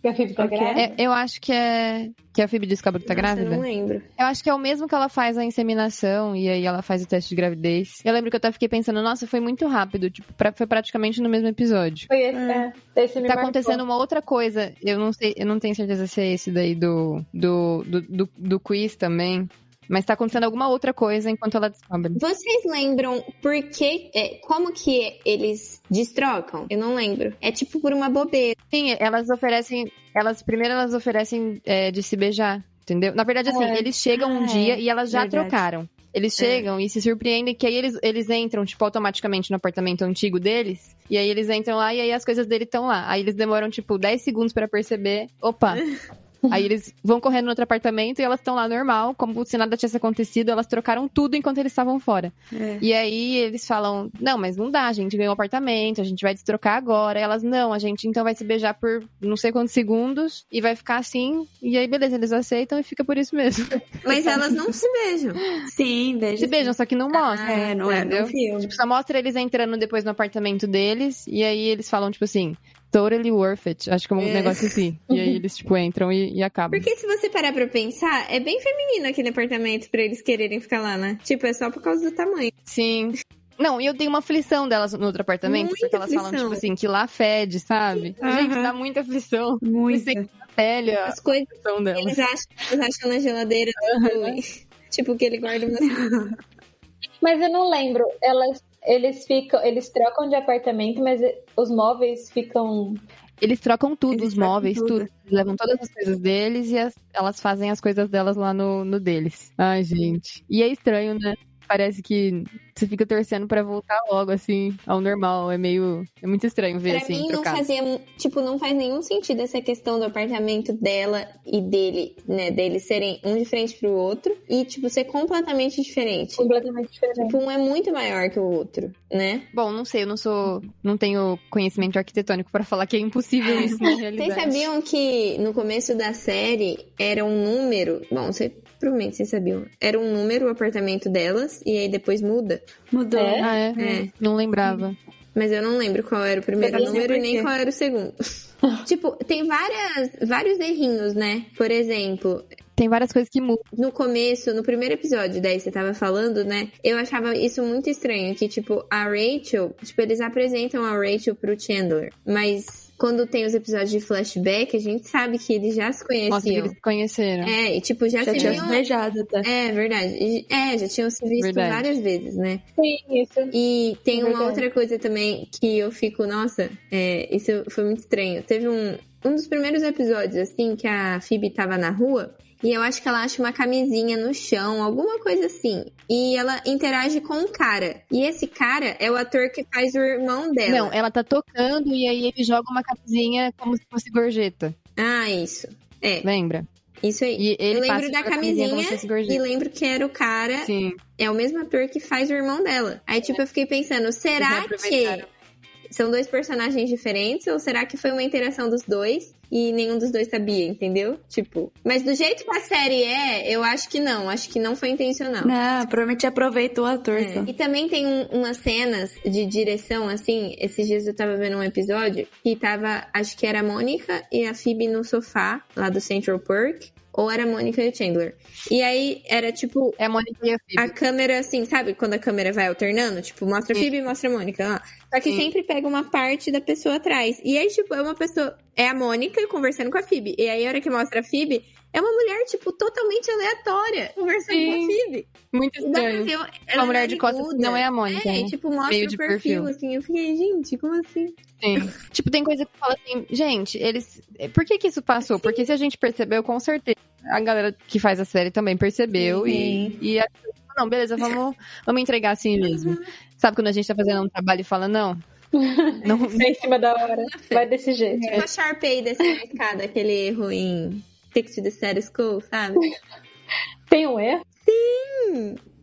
Que a Phoebe tá Ok. grávida? É, eu acho que é. Que a Phoebe descobre que tá Nossa, grávida. Eu não lembro. Eu acho que é o mesmo que ela faz a inseminação e aí ela faz o teste de gravidez. Eu lembro que eu até fiquei pensando, nossa, foi muito rápido. Tipo, pra- foi praticamente no mesmo episódio. Foi esse, é. Esse me Tá marcou. acontecendo uma outra coisa. Eu não sei, eu não tenho certeza se é esse daí do, do, do, do, do quiz também. Mas tá acontecendo alguma outra coisa enquanto ela descobre. Vocês lembram por que. é, como que eles destrocam? Eu não lembro. É tipo por uma bobeira. Sim, elas oferecem. Elas primeiro elas oferecem é, de se beijar, entendeu? Na verdade, assim, É. eles chegam um Ah, dia é. e elas já Verdade. trocaram. Eles chegam e se surpreendem que aí eles, eles entram, tipo, automaticamente no apartamento antigo deles. E aí eles entram lá e aí as coisas dele estão lá. Aí eles demoram, tipo, 10 segundos pra perceber. Opa, Aí eles vão correndo no outro apartamento e elas estão lá normal, como se nada tivesse acontecido, elas trocaram tudo enquanto eles estavam fora. É. E aí eles falam: Não, mas não dá, a gente ganhou um apartamento, a gente vai destrocar agora. E elas, não, a gente então vai se beijar por não sei quantos segundos e vai ficar assim. E aí, beleza, eles aceitam e fica por isso mesmo. Mas elas não se beijam. Sim, beijo. Se beijam, só que não mostra. É, não é entendeu? no filme. Tipo, só mostra eles entrando depois no apartamento deles, e aí eles falam, tipo assim, totally worth it. Acho que é um É. negócio assim. E aí eles, tipo, entram e, e acabam. Porque se você parar pra pensar, é bem feminino aquele apartamento pra eles quererem ficar lá, né? Tipo, é só por causa do tamanho. Sim. Não, e eu tenho uma aflição delas no outro apartamento, Muita porque elas falam, aflição. tipo assim, que lá fede, sabe? Aham. Gente, dá muita aflição. Muito. Você pele As coisas aflição delas. eles acham, eles acham na geladeira. tipo, Tipo, que ele guarda uma. Mas eu não lembro. Elas, eles ficam, eles trocam de apartamento, mas os móveis ficam. Eles trocam tudo, Eles os móveis, tudo. tudo. Levam todas as coisas deles e as- elas fazem as coisas delas lá no, no deles. Ai, gente. E é estranho, né? Parece que você fica torcendo pra voltar logo, assim, ao normal. É meio. É muito estranho ver Pra assim, mim não trocado. fazia, tipo, não faz nenhum sentido essa questão do apartamento dela e dele, né, deles serem um de frente pro outro e tipo ser completamente diferente. completamente diferentes. Tipo, um é muito maior que o outro, né? Bom, não sei, eu não sou. Não tenho conhecimento arquitetônico pra falar que é impossível isso na realidade. Vocês sabiam que no começo da série era um número, bom, você provavelmente vocês sabiam, era um número o apartamento delas e aí depois muda. Mudou. É? Ah, é? É. Não lembrava. Mas eu não lembro qual era o primeiro número e nem qual era o segundo. tipo, tem várias, vários errinhos, né? Por exemplo, Tem várias coisas que mudam. no começo, no primeiro episódio, daí você tava falando, né? Eu achava isso muito estranho, que, tipo, a Rachel, tipo, eles apresentam a Rachel pro Chandler, mas quando tem os episódios de flashback, a gente sabe que eles já se conheciam. eles se conheceram. É, e tipo, já, Já se tinha viam... se beijado, tá? É, verdade. E- É, já tinham se visto Verdade. várias vezes, né? Sim, isso. E tem É uma verdade. outra coisa também que eu fico, nossa, é, isso foi muito estranho. Teve um, um dos primeiros episódios, assim, que a Phoebe tava na rua. E eu acho que ela acha uma camisinha no chão, alguma coisa assim. E ela interage com um cara. E esse cara é o ator que faz o irmão dela. Não, ela tá tocando e aí ele joga uma camisinha como se fosse gorjeta. Ah, isso. É, Lembra? isso aí. E ele eu lembro da camisinha camisinha e lembro que era o cara, Sim. é o mesmo ator que faz o irmão dela. Aí, tipo, eu fiquei pensando, será que. São dois personagens diferentes ou será que foi uma interação dos dois e nenhum dos dois sabia, entendeu? Tipo, mas do jeito que a série é, eu acho que não, acho que não foi intencional. Não, provavelmente aproveitou o ator É. E também tem um- umas cenas de direção, assim, esses dias eu tava vendo um episódio que tava, acho que era a Mônica e a Phoebe no sofá, lá do Central Park, ou era a Mônica e o Chandler. E aí era tipo, É a Mônica e a Phoebe. a câmera, assim, sabe? Quando a câmera vai alternando, tipo, mostra a. Phoebe e mostra a Mônica. Lá. Só que Sim. sempre pega uma parte da pessoa atrás. E aí, tipo, é uma pessoa. É a Mônica conversando com a Phoebe. E aí, a hora que mostra a Phoebe, é uma mulher, tipo, totalmente aleatória conversando com a Sim. Phoebe. Muito E estranho. ver. Ela Uma mulher é de costas nariguda. não é a Mônica, É, né? e, tipo, mostra Meio o perfil, perfil. assim. Eu fiquei, gente, como assim? Sim. tipo, tem coisa que fala assim, gente, eles. Por que que isso passou? Porque se a gente percebeu, com certeza. A galera que faz a série também percebeu e, e a- não, beleza, vamos, vamos entregar assim mesmo. Sabe quando a gente tá fazendo um trabalho e fala, não, não, Tá em cima da hora. Vai desse jeito. Tipo a Sharpay descendo a escada, aquele erro em to the Status Quo, sabe? Tem um erro?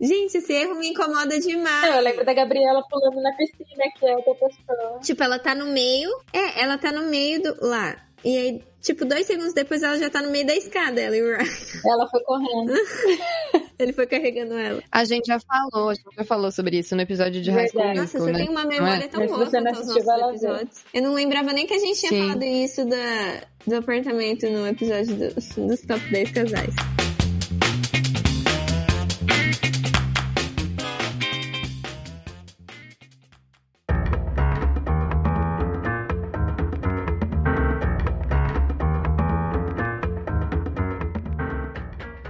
Gente, esse erro me incomoda demais. Não, eu lembro da Gabriela pulando na piscina, que é outra pessoa. Tipo, ela tá no meio. É, ela tá no meio do. lá. E aí, tipo, dois segundos depois ela já tá no meio da escada, ela e o Ryan. Ela foi correndo. Ele foi carregando ela. a gente já falou, a gente já falou sobre isso no episódio de High School. Nossa, você né? tem uma Não memória é? tão Mas boa você não quanto os nossos ver. episódios. Eu não lembrava nem que a gente tinha Sim. falado isso da, do apartamento no episódio dos, dos top 10 casais.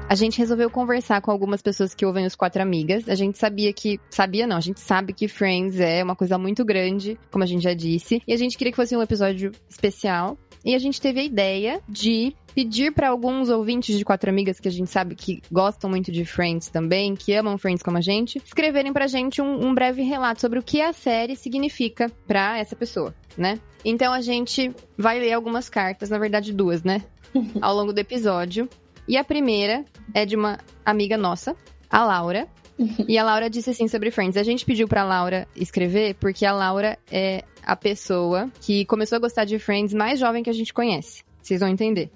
A gente resolveu conversar com algumas pessoas que ouvem os Quatro Amigas. A gente sabia que. Sabia não, a gente sabe que Friends é uma coisa muito grande, como a gente já disse. E a gente queria que fosse um episódio especial. E a gente teve a ideia de pedir para alguns ouvintes de Quatro Amigas que a gente sabe que gostam muito de Friends também, que amam Friends como a gente, escreverem pra gente um, um breve relato sobre o que a série significa pra essa pessoa, né? Então a gente vai ler algumas cartas, na verdade duas, né? Ao longo do episódio. E a primeira é de uma amiga nossa, a Laura. E a Laura disse assim sobre Friends. A gente pediu pra Laura escrever porque a Laura é a pessoa que começou a gostar de Friends mais jovem que a gente conhece. Vocês vão entender.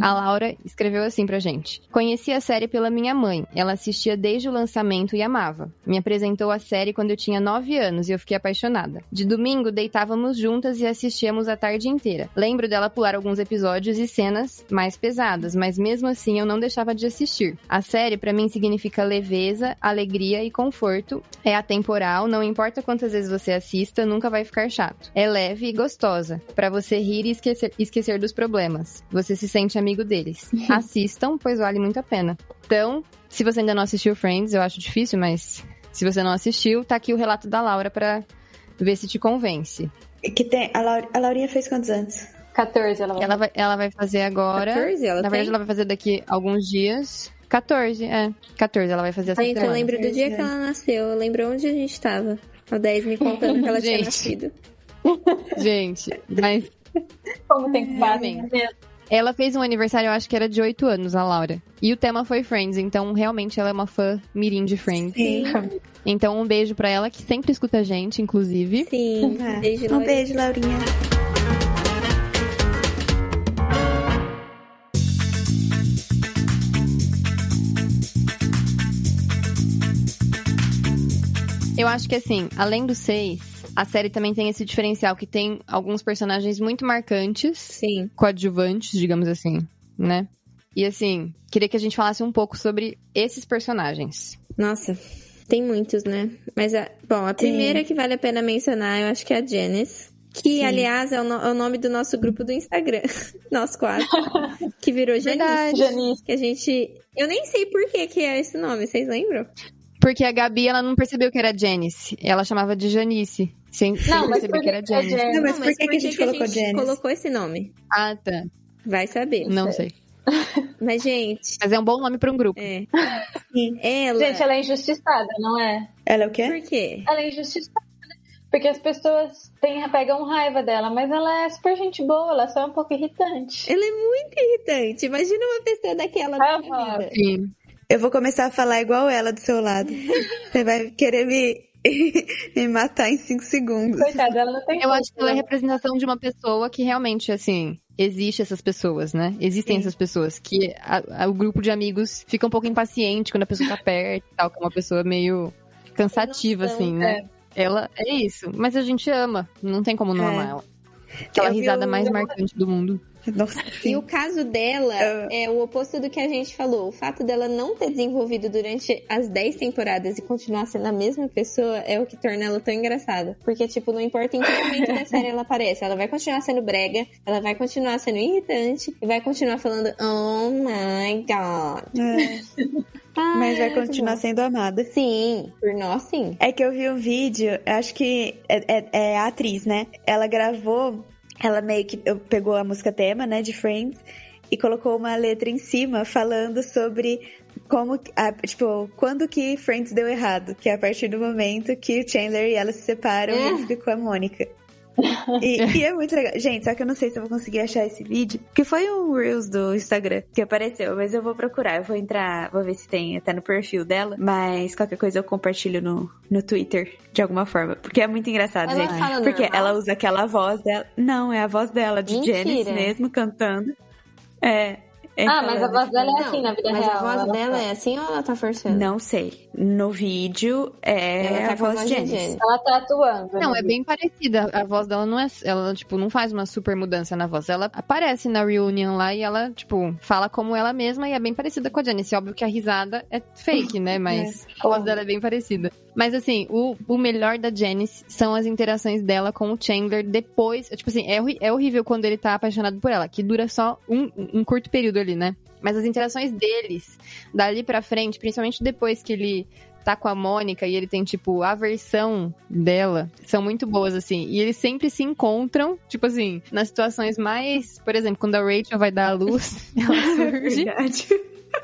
A Laura escreveu assim pra gente: Conheci a série pela minha mãe. Ela assistia desde o lançamento e amava. Me apresentou a série quando eu tinha 9 anos e eu fiquei apaixonada. De domingo, deitávamos juntas e assistíamos a tarde inteira. Lembro dela pular alguns episódios e cenas mais pesadas, mas mesmo assim eu não deixava de assistir. A série para mim significa leveza, alegria e conforto. É atemporal, não importa quantas vezes você assista, nunca vai ficar chato. É leve e gostosa, para você rir e esquecer, esquecer dos problemas. Você se sente amigo deles. Assistam, pois vale muito a pena. Então, se você ainda não assistiu Friends, eu acho difícil, mas se você não assistiu, tá aqui o relato da Laura pra ver se te convence. Que tem, a, Laura, a Laurinha fez quantos anos? 14 ela vai. Ela vai, ela vai fazer agora. 14 ela Na verdade, tem? ela vai fazer daqui alguns dias. 14, é. 14 ela vai fazer essa Aí eu semana. lembro do dia que ela nasceu, eu lembro onde a gente tava. A 10 me contando que ela tinha Gente. nascido. Gente, mas Como tem que Amém. mesmo. Ela fez um aniversário, eu acho que era de 8 anos, a Laura. E o tema foi Friends, então realmente ela é uma fã mirim de Friends. Sim. Então um beijo pra ela, que sempre escuta a gente, inclusive. Sim, Ah, beijo, um beijo, Laurinha. Eu acho que assim, além dos seis, a série também tem esse diferencial que tem alguns personagens muito marcantes, Sim. coadjuvantes, digamos assim, né? E assim, queria que a gente falasse um pouco sobre esses personagens. Nossa, tem muitos, né? Mas, a, bom, a primeira que vale a pena mencionar, eu acho que é a Janice. Que, Sim. aliás, é o, no- é o nome do nosso grupo do Instagram. Nosso quadro. que virou Janice. Janice. Que a gente... Eu nem sei por que que é esse nome, vocês lembram? Porque a Gabi, ela não percebeu que era Janice. Ela chamava de Janice. Sem, sem Não, mas perceber por que era que é Janice. Janice? Não, mas por que que a gente colocou Janice? colocou esse nome? Ah, tá. Vai saber. Não sei. Mas, gente, Mas é um bom nome pra um grupo. é. Sim. Ela... Gente, ela é injustiçada, não é? Ela é o quê? Por quê? Ela é injustiçada. Porque as pessoas têm, pegam raiva dela, mas ela é super gente boa, ela só é um pouco irritante. Ela é muito irritante. Imagina uma pessoa daquela Ah. Sim. Eu vou começar a falar igual ela do seu lado. Você vai querer me, me matar em cinco segundos. Coitada, ela não tem Eu acho que ela é culpa. representação de uma pessoa que realmente, assim, existe essas pessoas, né? Existem Sim. essas pessoas que a- a- o grupo de amigos fica um pouco impaciente quando a pessoa tá perto e tal, que é uma pessoa meio cansativa, assim, né? Ela é isso. Mas a gente ama. Não tem como não É. amar ela. Aquela risada mais marcante do mundo. Nossa, E o caso dela Ah. é o oposto do que a gente falou. O fato dela não ter desenvolvido durante as 10 temporadas e continuar sendo a mesma pessoa é o que torna ela tão engraçada. Porque, tipo, não importa em que momento da série ela aparece, ela vai continuar sendo brega, ela vai continuar sendo irritante e vai continuar falando Oh my god. É, Ah, mas vai continuar sendo amada. Sim, por nós sim. É que eu vi um vídeo, acho que é, é- é a atriz, né? Ela gravou, ela meio que pegou a música tema, né, de Friends, e colocou uma letra em cima falando sobre como, a- tipo, quando que Friends deu errado, que é a partir do momento que o Chandler e ela se separam e É. ele fica com a Mônica. E, e é muito legal. Gente, só que eu não sei se eu vou conseguir achar esse vídeo. Que foi um Reels do Instagram que apareceu, mas eu vou procurar. Eu vou entrar, vou ver se tem até no perfil dela. Mas qualquer coisa eu compartilho no, no Twitter, de alguma forma. Porque é muito engraçado, Ela gente. fala Porque normal? ela usa aquela voz dela. Não, é a voz dela, de Mentira. Janice mesmo, cantando. É. é Ah, mas a voz dela é assim na vida mas real. a voz ela dela é assim ou ela tá forçando? Não sei. No vídeo é Ela tá a voz de Janice. Janice. Ela tá atuando. Não, é bem parecida. A voz dela não é. Ela, tipo, não faz uma super mudança na voz. Ela aparece na reunion lá e ela, tipo, fala como ela mesma e é bem parecida com a Janice. Óbvio que a risada é fake, né? Mas a voz dela é bem parecida. Mas assim, o, o melhor da Janice são as interações dela com o Chandler depois. Tipo assim, é, é horrível quando ele tá apaixonado por ela, que dura só um, um curto período ali, né? Mas as interações deles, dali pra frente, principalmente depois que ele tá com a Mônica e ele tem, tipo, a versão dela, são muito boas, assim. E eles sempre se encontram, tipo assim, nas situações mais. Por exemplo, quando a Rachel vai dar a luz, ela surge. Verdade.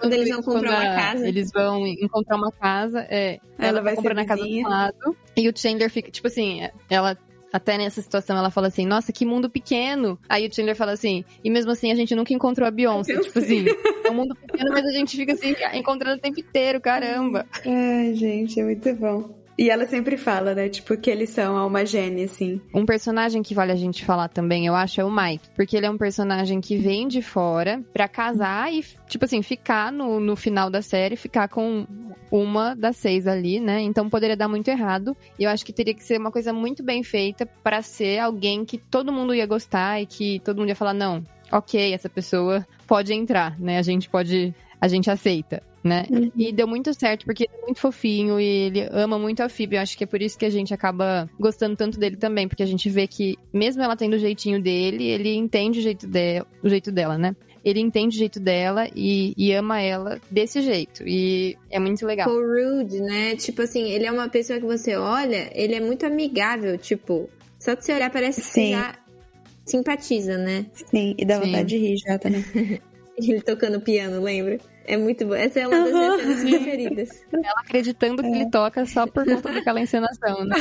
Quando eles vão comprar Quando uma a- casa. Eles vão encontrar uma casa, é. Ela Ela, vai comprar na casa do lado. E o Chandler fica, tipo assim, ela. Até nessa situação ela fala assim, nossa, que mundo pequeno. Aí o Chandler fala assim, e mesmo assim a gente nunca encontrou a Beyoncé. Eu tipo assim, é um mundo pequeno, mas a gente fica assim, encontrando o tempo inteiro, caramba. Ai, gente, é muito bom. E ela sempre fala, né? Tipo, que eles são alma gêmea, assim. Um personagem que vale a gente falar também, eu acho, é o Mike. Porque ele é um personagem que vem de fora pra casar e, tipo assim, ficar no, no final da série, ficar com uma das seis ali, né? Então poderia dar muito errado. E eu acho que teria que ser uma coisa muito bem feita pra ser alguém que todo mundo ia gostar e que todo mundo ia falar, não, ok, essa pessoa pode entrar, né? A gente pode. A gente aceita. Né? E deu muito certo, porque ele é muito fofinho e ele ama muito a Phoebe. Eu acho que é por isso que a gente acaba gostando tanto dele também, porque a gente vê que, mesmo ela tendo o jeitinho dele, ele entende o jeito, de, o jeito dela, né? Ele entende o jeito dela e, e ama ela desse jeito. E é muito legal. Paul Rudd, né? Tipo assim, ele é uma pessoa que você olha, ele é muito amigável, tipo, só de você olhar parece que Sim. você já simpatiza, né? Sim, e dá Sim. vontade de rir já também. Ele tocando piano, lembra? É muito bom. Essa é uma das minhas cenas preferidas. Ela acreditando que ele toca só por conta daquela encenação, né?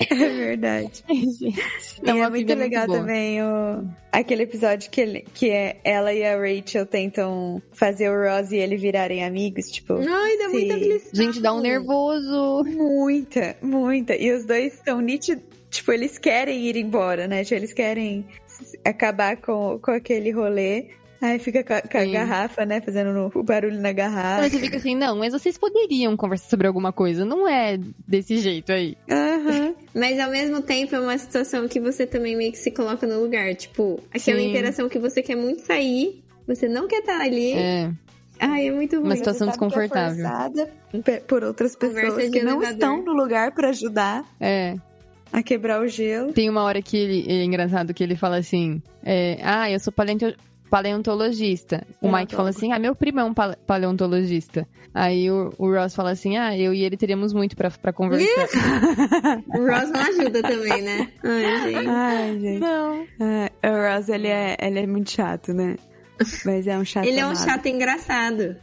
É verdade. Não, e é a muito é legal boa. também o... aquele episódio que, ele, que é ela e a Rachel tentam fazer o Ross e ele virarem amigos, tipo. Ai, dá muita Sim. felicidade. Gente, dá um nervoso. Muita, muita. E os dois estão nítidos. Tipo, eles querem ir embora, né? Tipo, eles querem acabar com, com aquele rolê. Aí fica com a, com a garrafa, né? Fazendo o barulho na Aí garrafa. você fica assim, não, mas vocês poderiam conversar sobre alguma coisa. Não é desse jeito aí. Aham. Mas ao mesmo tempo é uma situação que você também meio que se coloca no lugar. Tipo, aquela Sim. interação que você quer muito sair, você não quer estar ali. É. Ai, é muito ruim. Uma situação Você sabe que é desconfortável. pe- por outras pessoas que não estão no lugar pra ajudar É. a quebrar o gelo. Tem uma hora que ele, é engraçado que ele fala assim: é, Ah, eu sou paleonto- paleontologista. O Mike fala assim: Ah, meu primo é um pale- paleontologista. Aí o, o Ross fala assim: Ah, eu e ele teríamos muito pra, pra conversar. O Ross não ajuda também, né? Ai, gente. Ai, gente. Não. Ah, o Ross, ele é, ele é muito chato, né? Mas é um chato Ele é um amado. chato engraçado.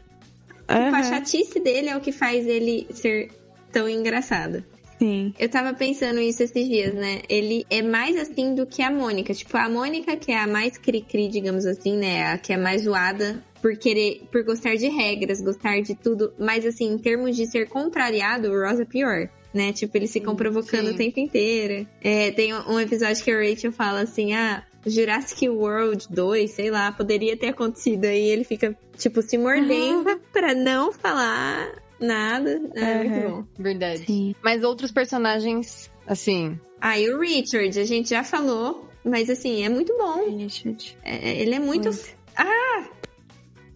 Tipo, a chatice dele é o que faz ele ser tão engraçado. Sim. Eu tava pensando isso esses dias, né? Ele é mais assim do que a Mônica. Tipo, a Mônica, que é a mais cri-cri, digamos assim, né? A que é mais zoada por querer, por gostar de regras, gostar de tudo. Mas assim, em termos de ser contrariado, o Ross é pior. Né? Tipo, eles ficam provocando sim. o tempo inteiro. É, tem um episódio que a Rachel fala assim: ah, Jurassic World 2, sei lá, poderia ter acontecido. Aí ele fica, tipo, se mordendo pra não falar nada. É muito Aham. bom. Verdade. Sim. Mas outros personagens, assim. Ah, e o Richard, a gente já falou, mas assim, é muito bom. Richard. É- ele é muito. Ah!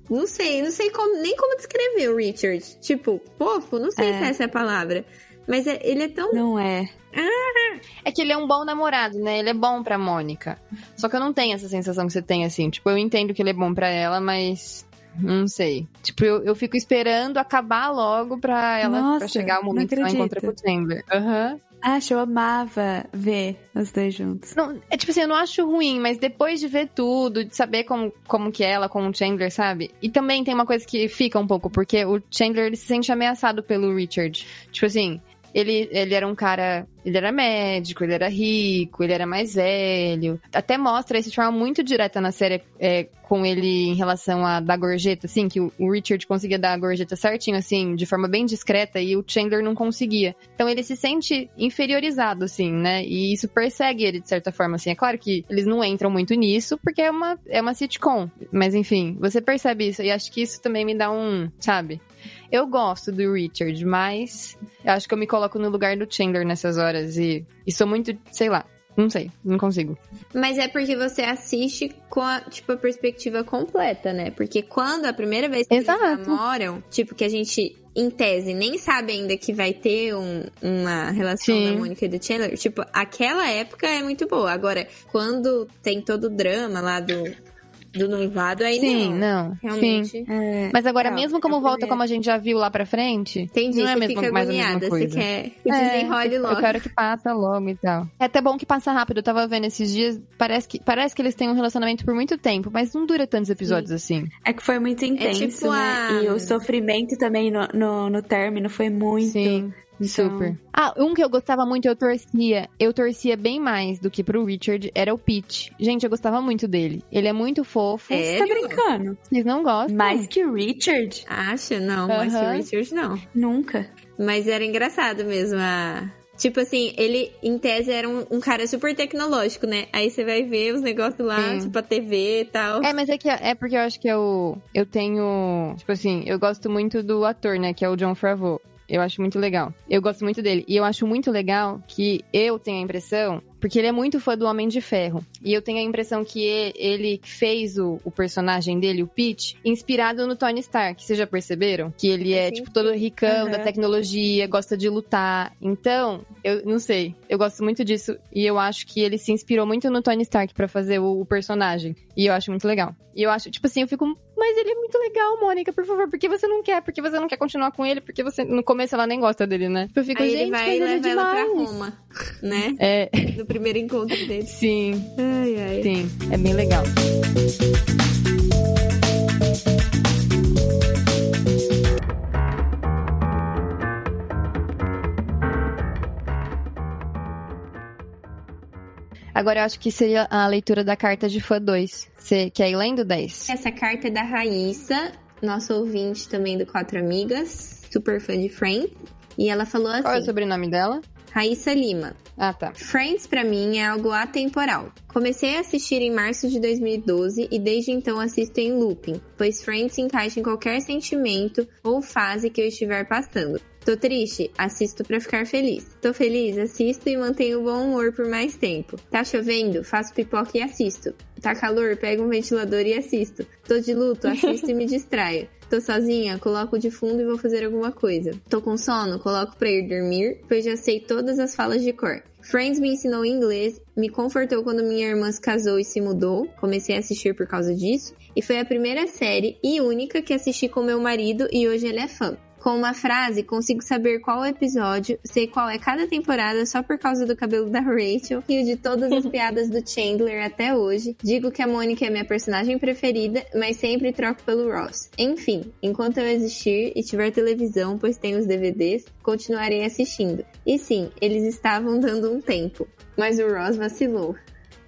Não sei, não sei como, nem como descrever o Richard. Tipo, fofo, não sei É. se essa é a palavra. Mas é- ele é tão. Não é. É que ele é um bom namorado, né? Ele é bom pra Mônica. Só que eu não tenho essa sensação que você tem, assim. Tipo, eu entendo que ele é bom pra ela, mas. Não sei. Tipo, eu, eu fico esperando acabar logo pra ela Nossa, pra chegar o momento que ela encontra com o. Chandler. Aham. Acho, eu amava ver os dois juntos. Não, é tipo assim, eu não acho ruim, mas depois de ver tudo, de saber como, como que é ela com o Chandler, sabe? E também tem uma coisa que fica um pouco, porque o Chandler ele se sente ameaçado pelo Richard. Tipo assim, ele, ele era um cara. Ele era médico, ele era rico, ele era mais velho. Até mostra isso de forma muito direta na série é, com ele em relação a dar gorjeta, assim, que o, Richard conseguia dar a gorjeta certinho, assim, de forma bem discreta, e o Chandler não conseguia. Então ele se sente inferiorizado, assim, né? E isso persegue ele, de certa forma, assim. É claro que eles não entram muito nisso, porque é uma, é uma sitcom. Mas enfim, você percebe isso, e acho que isso também me dá um, sabe? Eu gosto do Richard, mas acho que eu me coloco no lugar do Chandler nessas horas e, e sou muito, sei lá, não sei, não consigo. Mas é porque você assiste com a, tipo, a perspectiva completa, né? Porque quando a primeira vez que Exato. eles namoram, tipo, que a gente, em tese, nem sabe ainda que vai ter um- uma relação Sim. da Mônica e do Chandler, tipo, aquela época é muito boa. Agora, quando tem todo o drama lá do do noivado, aí Sim, não. não. Realmente. Sim. É, Mas agora, Não, mesmo é como o volta como a gente já viu lá pra frente, Entendi, não é você mesmo, fica mais a agoniada, mesma você coisa. quer que É, desenrole logo. Eu quero que passa logo e tal. É até bom que passa rápido. Eu tava vendo esses dias, parece que, parece que eles têm um relacionamento por muito tempo, mas não dura tantos episódios assim. É que foi muito intenso, tipo né? a- E o sofrimento também no, no, no término foi muito. Sim. Então, Super. Ah, um que eu gostava muito, eu torcia. Eu torcia bem mais do que pro Richard, era o Pete. Gente, eu gostava muito dele. Ele é muito fofo. É? Você tá brincando? Vocês não gostam? Mais que o Richard? Acha? Não, mas o Aham. Richard não. Nunca. Mas era engraçado mesmo a. Tipo assim, ele, em tese, era um, um cara super tecnológico, né? Aí você vai ver os negócios lá, Sim. tipo a TV e tal. É, mas é que é porque eu acho que eu, eu tenho. Tipo assim, eu gosto muito do ator, né? Que é o John Favreau. Eu acho muito legal. Eu gosto muito dele. E eu acho muito legal que eu tenho a impressão. Porque ele é muito fã do Homem de Ferro. E eu tenho a impressão que ele fez o, o personagem dele, o Pete, inspirado no Tony Stark. Vocês já perceberam? Que ele é, Sim, tipo, todo ricão Aham. da tecnologia, gosta de lutar. Então, eu não sei. Eu gosto muito disso. E eu acho que ele se inspirou muito no Tony Stark pra fazer o, o personagem. E eu acho muito legal. E eu acho, tipo assim, eu fico. Mas ele é muito legal, Mônica, por favor. Por que você não quer? Por que você não quer continuar com ele? Porque você. No começo ela nem gosta dele, né? Eu fico, Aí gente, ele vai mas ele é ela pra demais. Roma, né? É, primeiro encontro dele. sim, Ai, ai. sim. É bem legal. Agora eu acho que seria a leitura da carta de fã 2. Você quer ir lendo 10? Essa carta é da Raíssa, nossa ouvinte também do Quatro Amigas, super fã de Friends. E ela falou Qual é o assim: sobrenome dela? Raíssa Lima. Ah, tá. Friends pra mim é algo atemporal. Comecei a assistir em março de 2012 e desde então assisto em looping, pois Friends se encaixa em qualquer sentimento ou fase que eu estiver passando. Tô triste? Assisto pra ficar feliz. Tô feliz? Assisto e mantenho o bom humor por mais tempo. Tá chovendo? Faço pipoca e assisto. Tá calor? Pego um ventilador e assisto. Tô de luto? Assisto e me distraio. Tô sozinha? Coloco de fundo e vou fazer alguma coisa. Tô com sono? Coloco pra ir dormir, pois já sei todas as falas de cor. Friends me ensinou inglês, me confortou quando minha irmã se casou e se mudou. Comecei a assistir por causa disso. E foi a primeira série e única que assisti com meu marido e hoje ele é fã. Com uma frase, consigo saber qual episódio, sei qual é cada temporada só por causa do cabelo da Rachel e o de todas as piadas do Chandler até hoje. Digo que a Mônica é minha personagem preferida, mas sempre troco pelo Ross. Enfim, enquanto eu existir e tiver televisão, pois tenho os DVDs, continuarei assistindo. E sim, eles estavam dando um tempo, mas o Ross vacilou.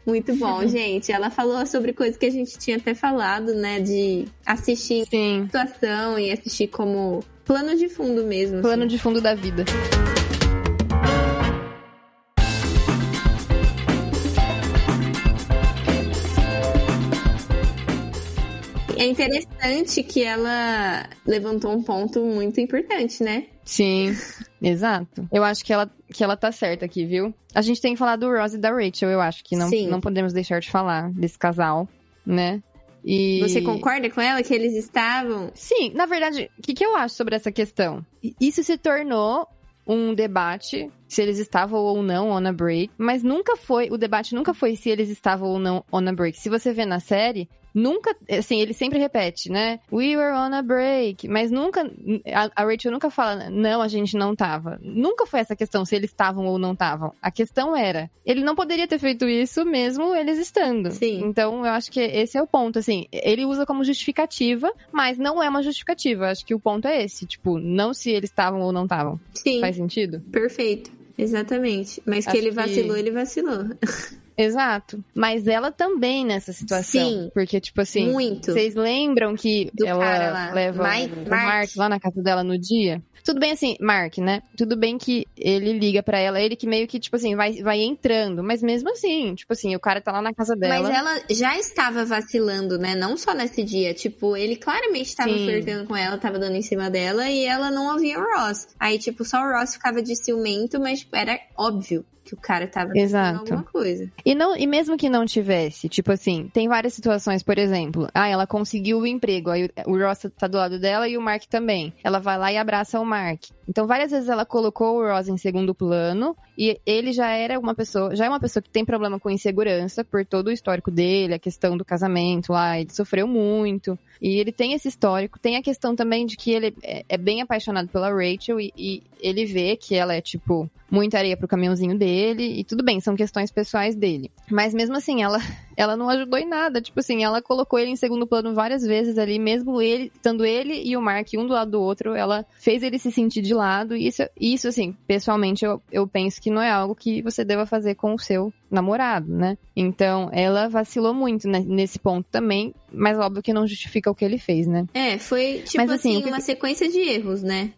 Muito bom, gente. Ela falou sobre coisas que a gente tinha até falado, né? De assistir Sim. situação e assistir como plano de fundo mesmo. Plano assim. de fundo da vida. É interessante que ela levantou um ponto muito importante, né? Sim, exato. Eu acho que ela, que ela tá certa aqui, viu? A gente tem que falar do Ross e da Rachel, eu acho que não, Sim. não podemos deixar de falar desse casal, né? E... Você concorda com ela que eles estavam? Sim, na verdade, o que, que eu acho sobre essa questão? Isso se tornou um debate se eles estavam ou não on a break, mas nunca foi, o debate nunca foi se eles estavam ou não on a break. Se você vê na série, nunca, assim, ele sempre repete, né? We were on a break, mas nunca, a, a Rachel nunca fala, não, a gente não tava. Nunca foi essa questão se eles estavam ou não estavam. A questão era, ele não poderia ter feito isso mesmo eles estando. Sim. Então, eu acho que esse é o ponto, assim, ele usa como justificativa, mas não é uma justificativa. Acho que o ponto é esse, tipo, não se eles estavam ou não estavam. Sim, Faz sentido? perfeito. Exatamente. Mas que Acho ele que- vacilou, ele vacilou. Exato. Mas ela também nessa situação. Sim. Porque, tipo assim, Muito. vocês lembram que Do ela leva Mike- o Mark. Mark lá na casa dela no dia? Tudo bem assim, Mark, né? Tudo bem que ele liga pra ela, ele que meio que, tipo assim, vai, vai entrando. Mas mesmo assim, tipo assim, o cara tá lá na casa dela. Mas ela já estava vacilando, né? Não só nesse dia. Tipo, ele claramente estava Sim. flertando com ela, tava dando em cima dela e ela não ouvia o Ross. Aí, tipo, só o Ross ficava de ciumento, mas tipo, era óbvio que o cara tava Exato. alguma coisa. E, não, e mesmo que não tivesse, tipo assim, tem várias situações, por exemplo, ah, ela conseguiu o emprego, aí o Ross tá do lado dela e o Mark também. Ela vai lá e abraça o Mark. Então, várias vezes ela colocou o Ross em segundo plano e ele já era uma pessoa, já é uma pessoa que tem problema com insegurança por todo o histórico dele, a questão do casamento lá, ele sofreu muito. E ele tem esse histórico. Tem a questão também de que ele é, é bem apaixonado pela Rachel e, e, ele vê que ela é, tipo, muita areia pro caminhãozinho dele. E tudo bem, são questões pessoais dele. Mas mesmo assim, ela, ela não ajudou em nada. Tipo assim, ela colocou ele em segundo plano várias vezes ali, mesmo ele, estando ele e o Mark um do lado do outro, ela fez ele se sentir de lado. E isso, isso assim, pessoalmente, eu, eu penso que não é algo que você deva fazer com o seu namorado, né? Então, ela vacilou muito né, nesse ponto também, mas óbvio que não justifica o que ele fez, né? É, foi tipo mas, assim, assim uma que... sequência de erros, né?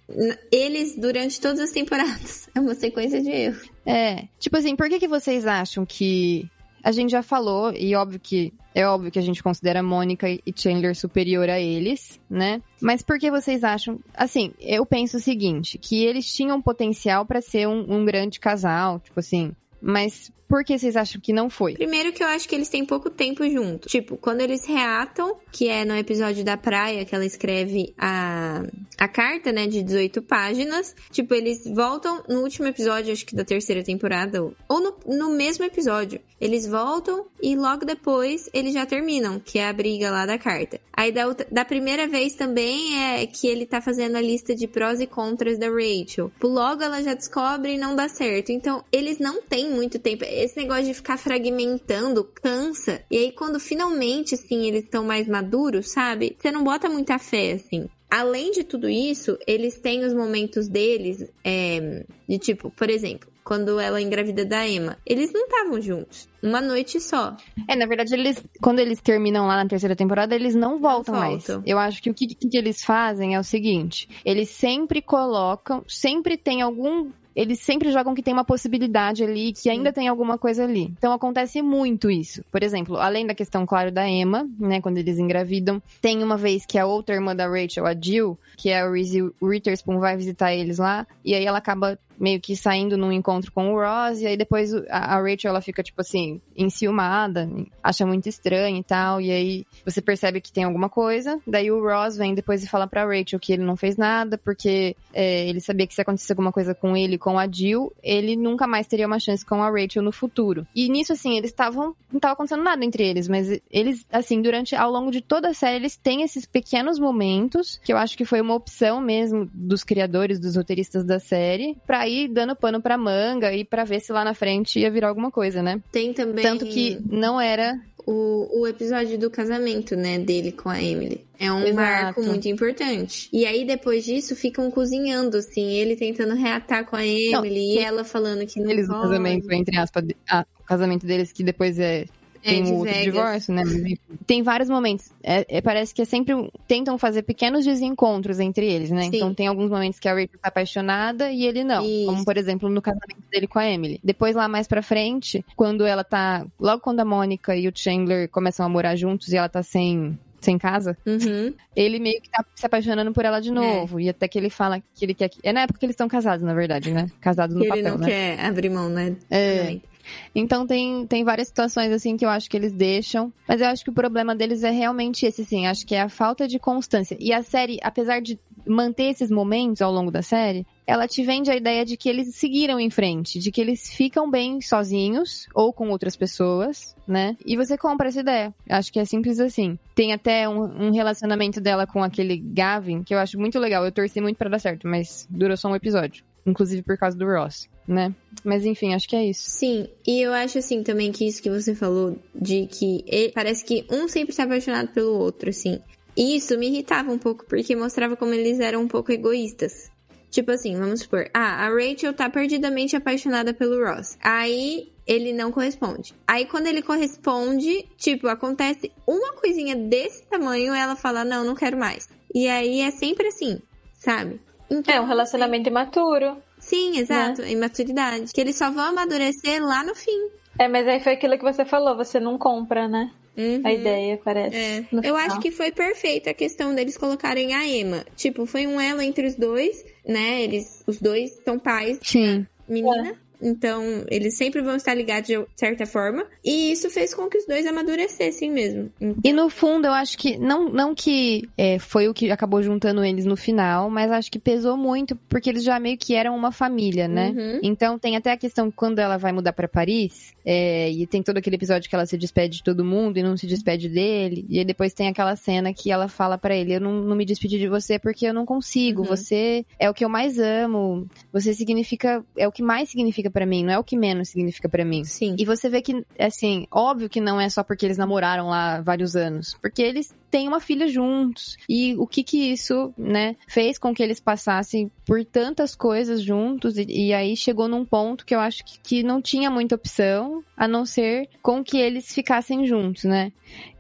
Eles durante todas as temporadas. É uma sequência de erros. É, tipo assim, por que que vocês acham que a gente já falou, e óbvio que é óbvio que a gente considera Mônica e Chandler superior a eles, né? Mas por que vocês acham? Assim, eu penso o seguinte: que eles tinham potencial para ser um, um, grande casal, tipo assim. Mas por que vocês acham que não foi? Primeiro que eu acho que eles têm pouco tempo juntos. Tipo, quando eles reatam, que é no episódio da praia que ela escreve a, a carta, né, de 18 páginas. Tipo, eles voltam no último episódio, acho que da terceira temporada, ou no, no mesmo episódio. Eles voltam e logo depois eles já terminam, que é a briga lá da carta. Aí da, da primeira vez também é que ele tá fazendo a lista de prós e contras da Rachel. Logo ela já descobre e não dá certo. Então, eles não têm muito tempo esse negócio de ficar fragmentando cansa. E aí, quando finalmente, assim, eles estão mais maduros, sabe? Você não bota muita fé, assim. Além de tudo isso, eles têm os momentos deles, é, de tipo, por exemplo, quando ela engravida da Emma. Eles não estavam juntos. Uma noite só. É, na verdade, eles, quando eles terminam lá na terceira temporada, eles não voltam, não voltam. mais. Eu acho que o que, que, eles fazem é o seguinte: eles sempre colocam, sempre tem algum eles sempre jogam que tem uma possibilidade ali, que ainda tem alguma coisa ali. Então acontece muito isso. Por exemplo, além da questão, claro, da Emma, né, quando eles engravidam, tem uma vez que a outra irmã da Rachel, a Jill, que é a Reese Witherspoon, vai visitar eles lá, e aí ela acaba meio que saindo num encontro com o Ross, e aí depois a, Rachel, ela fica, tipo assim, enciumada, acha muito estranho e tal, e aí você percebe que tem alguma coisa, daí o Ross vem depois e fala pra Rachel que ele não fez nada, porque é, ele sabia que se acontecesse alguma coisa com ele, com a Jill, ele nunca mais teria uma chance com a Rachel no futuro. E nisso, assim, eles estavam, não tava acontecendo nada entre eles, mas eles, assim, durante, ao longo de toda a série, eles têm esses pequenos momentos, que eu acho que foi uma opção mesmo dos criadores, dos roteiristas da série, pra ir dando pano pra manga e pra ver se lá na frente ia virar alguma coisa, né? Tem também. Tanto que não era. O, o episódio do casamento, né, dele com a Emily. É um Exato. marco muito importante. E aí, depois disso, ficam cozinhando, assim, ele tentando reatar com a Emily não, e ela falando que não Eles, pode. casamento, entre aspas, ah, o casamento deles que depois é tem um outro divórcio, né? Tem vários momentos. É, é, parece que é sempre. Tentam fazer pequenos desencontros entre eles, né? Sim. Então tem alguns momentos que a Rachel tá apaixonada e ele não. Isso. Como, por exemplo, no casamento dele com a Emily. Depois, lá mais pra frente, quando ela tá. Logo quando a Mônica e o Chandler começam a morar juntos e ela tá sem sem casa, uhum. ele meio que tá se apaixonando por ela de novo. É. E até que ele fala que ele quer. É na época que eles estão casados, na verdade, né? Casados no que papel, ele não né? quer abrir mão, né? É. Então tem, tem várias situações assim que eu acho que eles deixam, mas eu acho que o problema deles é realmente esse, sim, acho que é a falta de constância. E a série, apesar de manter esses momentos ao longo da série, ela te vende a ideia de que eles seguiram em frente, de que eles ficam bem sozinhos ou com outras pessoas, né? E você compra essa ideia. Acho que é simples assim. Tem até um, um relacionamento dela com aquele Gavin, que eu acho muito legal. Eu torci muito para dar certo, mas durou só um episódio. Inclusive por causa do Ross né? Mas enfim, acho que é isso. Sim, e eu acho assim também que isso que você falou de que ele, parece que um sempre está apaixonado pelo outro, assim. Isso me irritava um pouco porque mostrava como eles eram um pouco egoístas. Tipo assim, vamos supor, ah, a Rachel tá perdidamente apaixonada pelo Ross. Aí ele não corresponde. Aí quando ele corresponde, tipo, acontece uma coisinha desse tamanho, ela fala: "Não, não quero mais". E aí é sempre assim, sabe? Então, é um relacionamento imaturo. Sim, exato. Né? Imaturidade. Que eles só vão amadurecer lá no fim. É, mas aí foi aquilo que você falou, você não compra, né? Uhum. A ideia, parece. É. Eu acho que foi perfeita a questão deles colocarem a Emma. Tipo, foi um elo entre os dois, né? Eles, os dois são pais Sim. menina. É. então eles sempre vão estar ligados de certa forma. E isso fez com que os dois amadurecessem mesmo. E no fundo, eu acho que, não, não que é, foi o que acabou juntando eles no final, mas acho que pesou muito, porque eles já meio que eram uma família, né? Uhum. Então tem até a questão que quando ela vai mudar pra Paris, é, e tem todo aquele episódio que ela se despede de todo mundo e não se despede dele, e aí depois tem aquela cena que ela fala pra ele: Eu não, não me despedi de você porque eu não consigo, Uhum. você é o que eu mais amo, você significa, é o que mais significa pra mim, não é o que menos significa pra mim. Sim. E você vê que, assim, óbvio que não é só porque eles namoraram lá vários anos, porque eles têm uma filha juntos. E o que que isso, né, fez com que eles passassem por tantas coisas juntos e, e aí chegou num ponto que eu acho que, que não tinha muita opção a não ser com que eles ficassem juntos, né?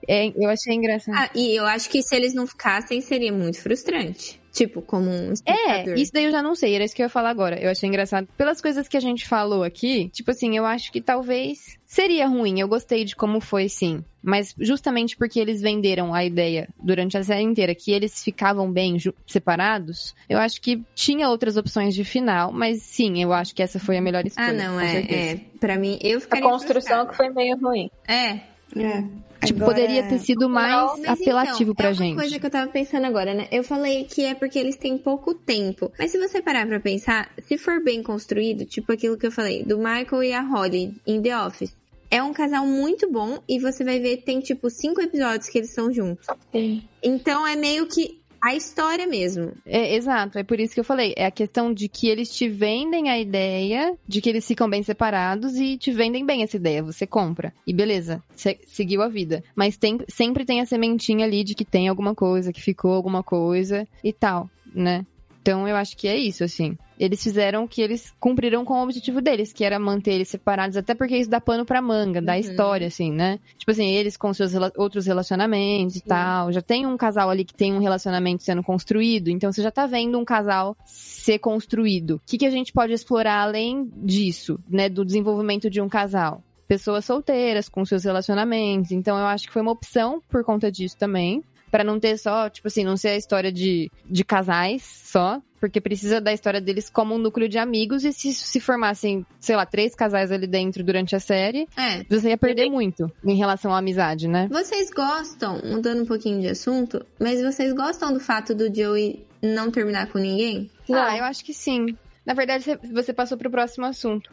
É, eu achei engraçado. Ah, e eu acho que se eles não ficassem, seria muito frustrante. Tipo, como um. É, isso daí eu já não sei, era isso que eu ia falar agora. Eu achei engraçado. Pelas coisas que a gente falou aqui, tipo assim, eu acho que talvez seria ruim. Eu gostei de como foi, sim. Mas justamente porque eles venderam a ideia durante a série inteira que eles ficavam bem separados, eu acho que tinha outras opções de final, mas sim, eu acho que essa foi a melhor escolha. Ah, não, com é, certeza. é. Pra mim, eu A ficaria construção que frustrada. foi meio ruim. É, É. Tipo, Agora- poderia ter sido mais Mas, apelativo então, pra é gente. uma coisa que eu tava pensando agora, né? Eu falei que é porque eles têm pouco tempo. Mas se você parar pra pensar, se for bem construído, tipo aquilo que eu falei, do Michael e a Holly em The Office. É um casal muito bom e você vai ver, tem tipo cinco episódios que eles estão juntos. Sim. Então é meio que a história mesmo. É, exato, é por isso que eu falei. É a questão de que eles te vendem a ideia de que eles ficam bem separados e te vendem bem essa ideia. Você compra. E beleza, se- seguiu a vida. Mas tem, sempre tem a sementinha ali de que tem alguma coisa, que ficou alguma coisa e tal, né? Então eu acho que é isso, assim. Eles fizeram o que eles cumpriram com o objetivo deles, que era manter eles separados, até porque isso dá pano pra manga, dá Uhum. história, assim, né? Tipo assim, eles com seus rela- outros relacionamentos e tal. Já tem um casal ali que tem um relacionamento sendo construído, então você já tá vendo um casal ser construído. O que, que a gente pode explorar além disso, né? Do desenvolvimento de um casal? Pessoas solteiras com seus relacionamentos. Então eu acho que foi uma opção por conta disso também. Pra não ter só, tipo assim, não ser a história de, de casais só, porque precisa da história deles como um núcleo de amigos, e se se formassem, sei lá, três casais ali dentro durante a série, É. você ia perder muito em relação à amizade, né? Vocês gostam, mudando um pouquinho de assunto, mas vocês gostam do fato do Joey não terminar com ninguém? Ah, eu acho que sim. Na verdade, você- você passou pro próximo assunto.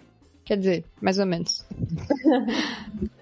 Quer dizer, mais ou menos.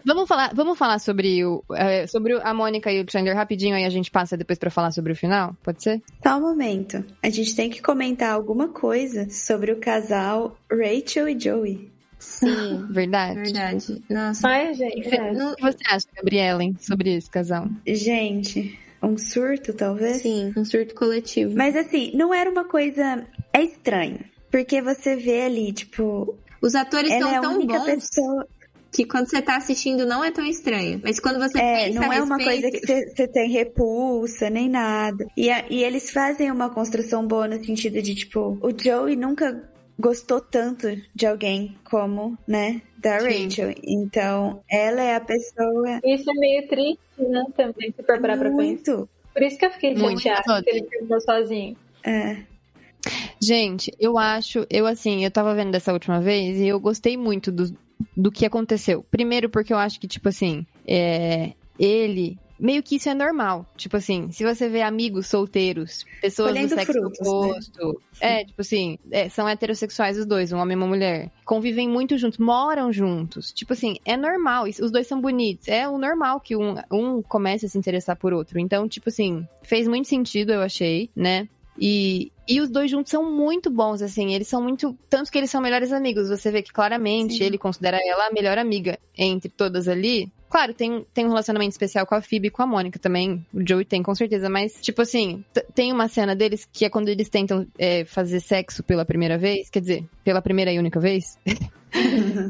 vamos falar, vamos falar sobre o é, sobre a Mônica e o Chandler rapidinho, aí a gente passa depois pra falar sobre o final, pode ser? Só um momento. A gente tem que comentar alguma coisa sobre o casal Rachel e Joey. Sim, Verdade. verdade. Nossa. Ai, gente. é. O que você acha, Gabriela, sobre esse casal? Gente, um surto, talvez? Sim, um surto coletivo. Mas assim, não era uma coisa. É estranho. Porque você vê ali, tipo, Os atores ela são é a tão única bons pessoa. que quando você tá assistindo não é tão estranho. Mas quando você É, pensa não a é uma respeito- coisa que você tem repulsa, nem nada. E, a- e eles fazem uma construção boa no sentido de, tipo, o Joey nunca gostou tanto de alguém como, né, da Sim. Rachel. Então, ela é a pessoa Isso é meio triste, né? Também, se for parar pra pensar. muito. Por isso que eu fiquei chateada que ele terminou sozinho. É, Gente, eu acho, eu assim, eu tava vendo dessa última vez e eu gostei muito do, do que aconteceu. Primeiro porque eu acho que, tipo assim, é, ele. Meio que isso é normal. Tipo assim, se você vê amigos solteiros, pessoas do sexo frutos, né? oposto. É, tipo assim, é, são heterossexuais os dois, um homem e uma mulher. Convivem muito juntos, moram juntos. Tipo assim, é normal. Os dois são bonitos. É o normal que um, um comece a se interessar por outro. Então, tipo assim, fez muito sentido, eu achei, né? E, e os dois juntos são muito bons, assim. Eles são muito. Tanto que eles são melhores amigos. Você vê que claramente Sim. ele considera ela a melhor amiga entre todas ali. Claro, tem, tem um relacionamento especial com a Phoebe e com a Mônica também. O Joey tem, com certeza. Mas, tipo assim, tem uma cena deles que é quando eles tentam é, fazer sexo pela primeira vez. Quer dizer, pela primeira e única vez.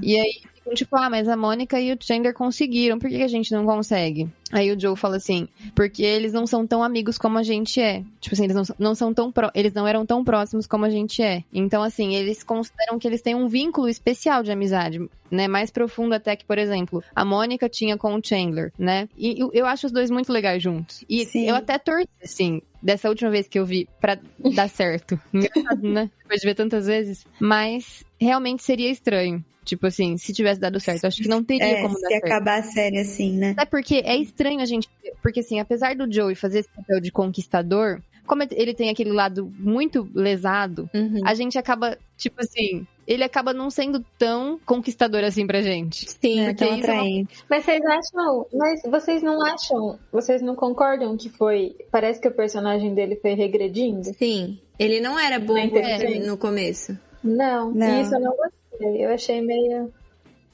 E aí, tipo, ah, mas a Mônica e o Chandler conseguiram, por que a gente não consegue? Aí o Joe fala assim, porque eles não são tão amigos como a gente é. Tipo assim, eles não, não são tão pró- eles não eram tão próximos como a gente é. Então, assim, eles consideram que eles têm um vínculo especial de amizade, né? Mais profundo até que, por exemplo, a Mônica tinha com o Chandler, né? E eu, eu acho os dois muito legais juntos. E Sim. eu até torci, assim, dessa última vez que eu vi pra dar certo. Engraçado, né? Depois de ver tantas vezes. Mas realmente seria estranho. Tipo assim, se tivesse dado certo. Acho que não teria É, como se dar certo. acabar a série assim, né? Até porque é estranho a gente. Porque assim, apesar do Joey fazer esse papel de conquistador, como ele tem aquele lado muito lesado, Uhum. a gente acaba, tipo assim, ele acaba não sendo tão conquistador assim pra gente. Sim, É, tão é uma- atraente. Mas vocês acham. Mas vocês não acham. Vocês não concordam que foi. Parece que o personagem dele foi regredindo? sim. Ele não era bobo entendi. no começo. Não. Não. Isso eu não gostei. Eu achei meio.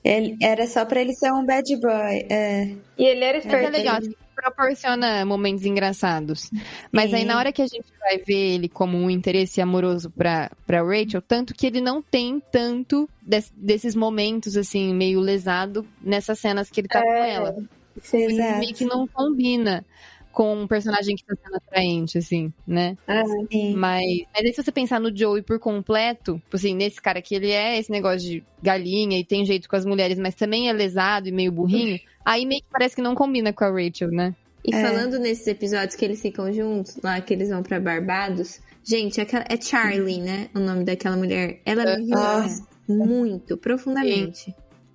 Ele, era só pra ele ser um bad boy. É. E ele era Mas esperto. é legal, assim, proporciona momentos engraçados. Mas aí Sim. na hora que a gente vai ver ele como um interesse amoroso pra, pra Rachel, tanto que ele não tem tanto des- desses momentos, assim, meio lesado nessas cenas que ele tá com ela. Sim. Exato. Meio que não combina com um personagem que tá sendo atraente, assim, né? Ah, Sim. Mas, mas aí se você pensar no Joey por completo, tipo assim, nesse cara que ele é esse negócio de galinha e tem jeito com as mulheres, mas também é lesado e meio burrinho, aí meio que parece que não combina com a Rachel, né? E É. falando nesses episódios que eles ficam juntos, lá que eles vão pra Barbados, gente, aquela, é Charlie, né? O nome daquela mulher. Ela me irrita muito, profundamente.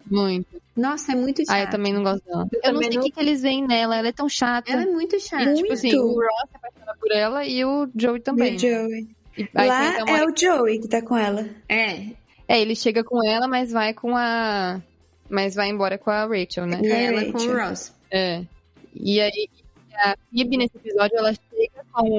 Muito. Nossa, é muito chata. Ah, eu também não gosto dela. Eu Eu não sei o não- que, que eles veem nela, ela é tão chata. Ela é muito chata. E, tipo assim, Muito. o Ross se apaixona por ela e o Joey também. E o Joey. E aí Lá uma- é o Joey que tá com ela. É, É, ele chega com ela, mas vai com a. Mas vai embora com a Rachel, né? e É, ela com o Rachel. Ross. É. E aí, a Phoebe nesse episódio, ela chega com,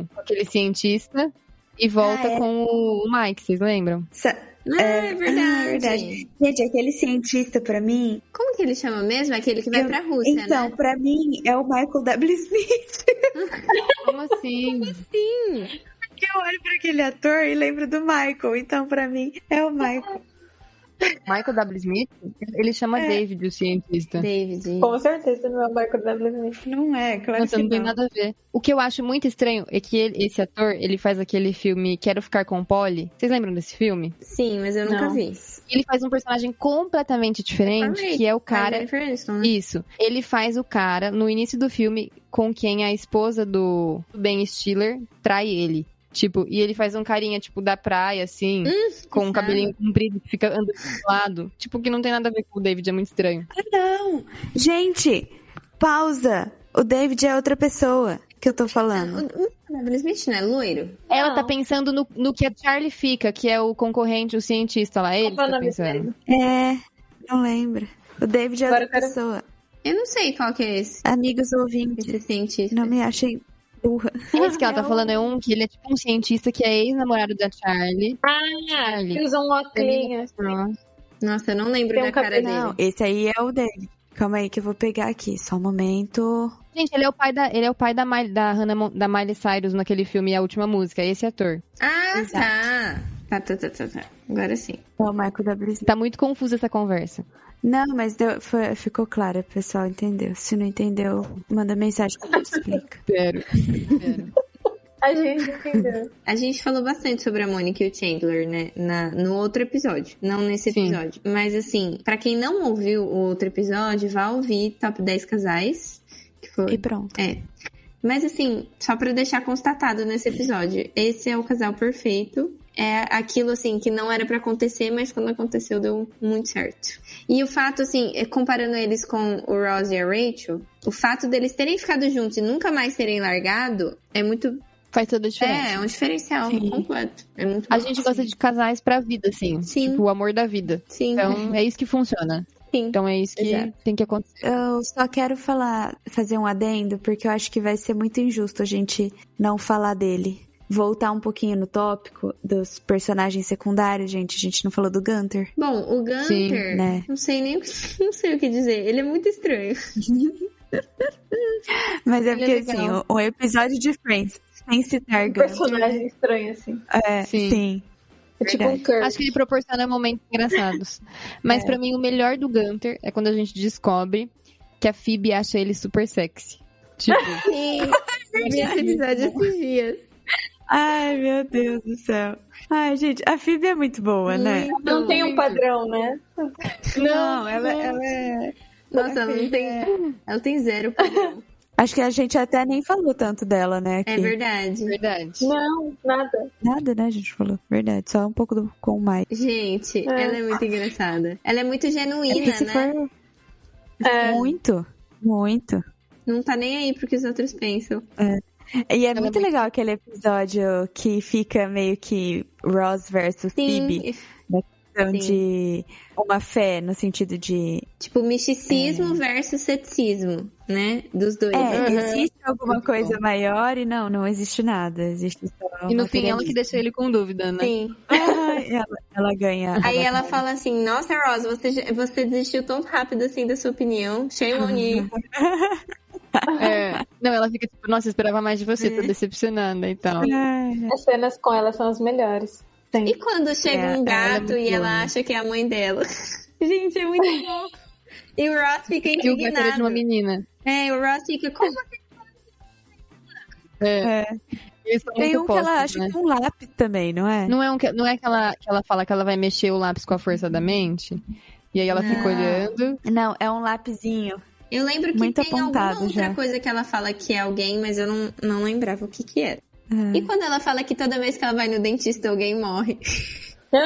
o, com aquele cientista e volta Ah, é. com o Mike, vocês lembram? Sa- Ah, é, verdade. Ah, verdade. Gente, aquele cientista pra mim. Como que ele chama mesmo? Aquele que vai Eu- pra Rússia, então, né? pra mim é o Michael W. Smith. Como assim? Sim. Eu olho pra aquele ator e lembro do Michael. Então, pra mim, é o Michael. Michael W. Smith? Ele chama É. David, o cientista. David. Com certeza não é o Michael W. Smith. Não é, claro Nossa, que não tem não. nada a ver. O que eu acho muito estranho é que ele- esse ator, ele faz aquele filme Quero Ficar com Polly. Vocês lembram desse filme? Sim, mas eu nunca Não. vi. Ele faz um personagem completamente diferente, que é o cara Aniston, né? Isso. Ele faz o cara, no início do filme, com quem a esposa do Ben Stiller trai ele. Tipo, e ele faz um carinha, tipo, da praia, assim, com um cabelinho comprido, que fica andando do lado. Tipo, que não tem nada a ver com o David, é muito estranho. Ah, não. Gente, pausa. O David é outra pessoa que eu tô falando. Will Smith não é loiro? Ela Não. tá pensando no, no que a Charlie fica, que é o concorrente, o cientista lá. Ele é tá pensando. É, não lembro. O David é Agora outra eu quero- pessoa. Eu não sei qual que é esse. Amigos ouvintes, Esse cientista. não me achem burra. Esse que ela tá É falando é um que ele é tipo um cientista que é ex-namorado da Charlie. Ah, Charlie. ele usa um óculos. Nossa, eu não lembro Tem um da cara cabelo- Não, dele. esse aí é o David. Calma aí que eu vou pegar aqui. Só um momento. Gente, ele é o pai da, ele é o pai da, Miley, da, Hannah, da Miley Cyrus naquele filme A Última Música, é esse ator. Ah, Exato. tá. Tá, tá, tá, tá, tá. Agora sim. É o Michael W. Smith. Tá muito confusa essa conversa. Não, mas deu- foi- ficou claro, o pessoal entendeu. Se não entendeu, manda mensagem que a gente explica. Espero. A gente entendeu. A gente falou bastante sobre a Mônica e o Chandler, né? Na, no outro episódio. Não nesse Sim. episódio. Mas assim, pra quem não ouviu o outro episódio, vá ouvir Top 10 Casais. Que foi. E pronto. É. Mas assim, só pra deixar constatado nesse episódio, esse é o casal perfeito. É aquilo assim que não era pra acontecer, mas quando aconteceu deu muito certo. E o fato assim, é, comparando eles com o Ross e a Rachel, o fato deles terem ficado juntos e nunca mais terem largado é muito Faz toda a diferença. é, é um diferencial Sim. completo. É muito A bom. gente gosta de casais pra vida, assim. Sim. Tipo, o amor da vida. Sim. Então, é isso que funciona. Sim. Então, é isso que Exato. tem que acontecer. Eu só quero falar, fazer um adendo, porque eu acho que vai ser muito injusto a gente não falar dele. Voltar um pouquinho no tópico dos personagens secundários, gente. A gente não falou do Gunter. Bom, o Gunter, Sim, né? não sei nem não sei o que dizer. Ele é muito estranho. Mas é Ele é porque, legal. assim, um episódio de Friends sem citar Um Gunter. personagem estranho, assim. É, Sim. sim. É tipo um. Kirk. Acho que ele proporciona momentos engraçados. Mas É. pra mim, o melhor do Gunter é quando a gente descobre que a Phoebe acha ele super sexy. Tipo, Sim. Eu vi esse episódio esses dias. Ai, meu Deus do céu. Ai, gente, a Phoebe é muito boa, né? Muito, Não tem um padrão, né? Não, ela, ela é. Nossa, ela não tem. Ela tem zero padrão. Acho que a gente até nem falou tanto dela, né? É aqui. verdade. Verdade. Não, nada. Nada, né? A gente falou. Verdade. Só um pouco do, com o Mike. Gente, É. ela é muito engraçada. Ela é muito É genuína, se né? for. É. Muito. Muito. Não tá nem aí pro que os outros pensam. E é Ela é muito muito- legal aquele episódio que fica meio que Ross versus Phoebe. Então, sim. de uma fé, no sentido de. Tipo, misticismo versus ceticismo, né? Dos dois. É, Uhum. existe alguma Muito coisa bom. maior e não, não existe nada. Existe só. E no fim ela que deixa ele com dúvida, né? Sim. Ai, ela, ela ganha. Aí ela fala assim, nossa, Ross, você, você desistiu tão rápido assim da sua opinião. Shame on you. É. Não, ela fica tipo, nossa, esperava mais de você, tô decepcionada e tal. Ai, As cenas com ela são as melhores. E Sim. quando chega É, um ela é gato muito e ela acha que é a mãe dela? Gente, é muito bom. E o Ross fica E o gato era de indignado. uma menina. É, o Ross fica, como você É. Tem um que ela acha né? que é um lápis também, não é? Não é, um que, não é que, ela, que ela fala que ela vai mexer o lápis com a força da mente? E aí ela fica Não. olhando. Não, é um lapisinho. Eu lembro que Muito tem alguma outra já. coisa que ela fala que é alguém, mas eu não, não lembrava o que que era. É. E quando ela fala que toda vez que ela vai no dentista alguém morre?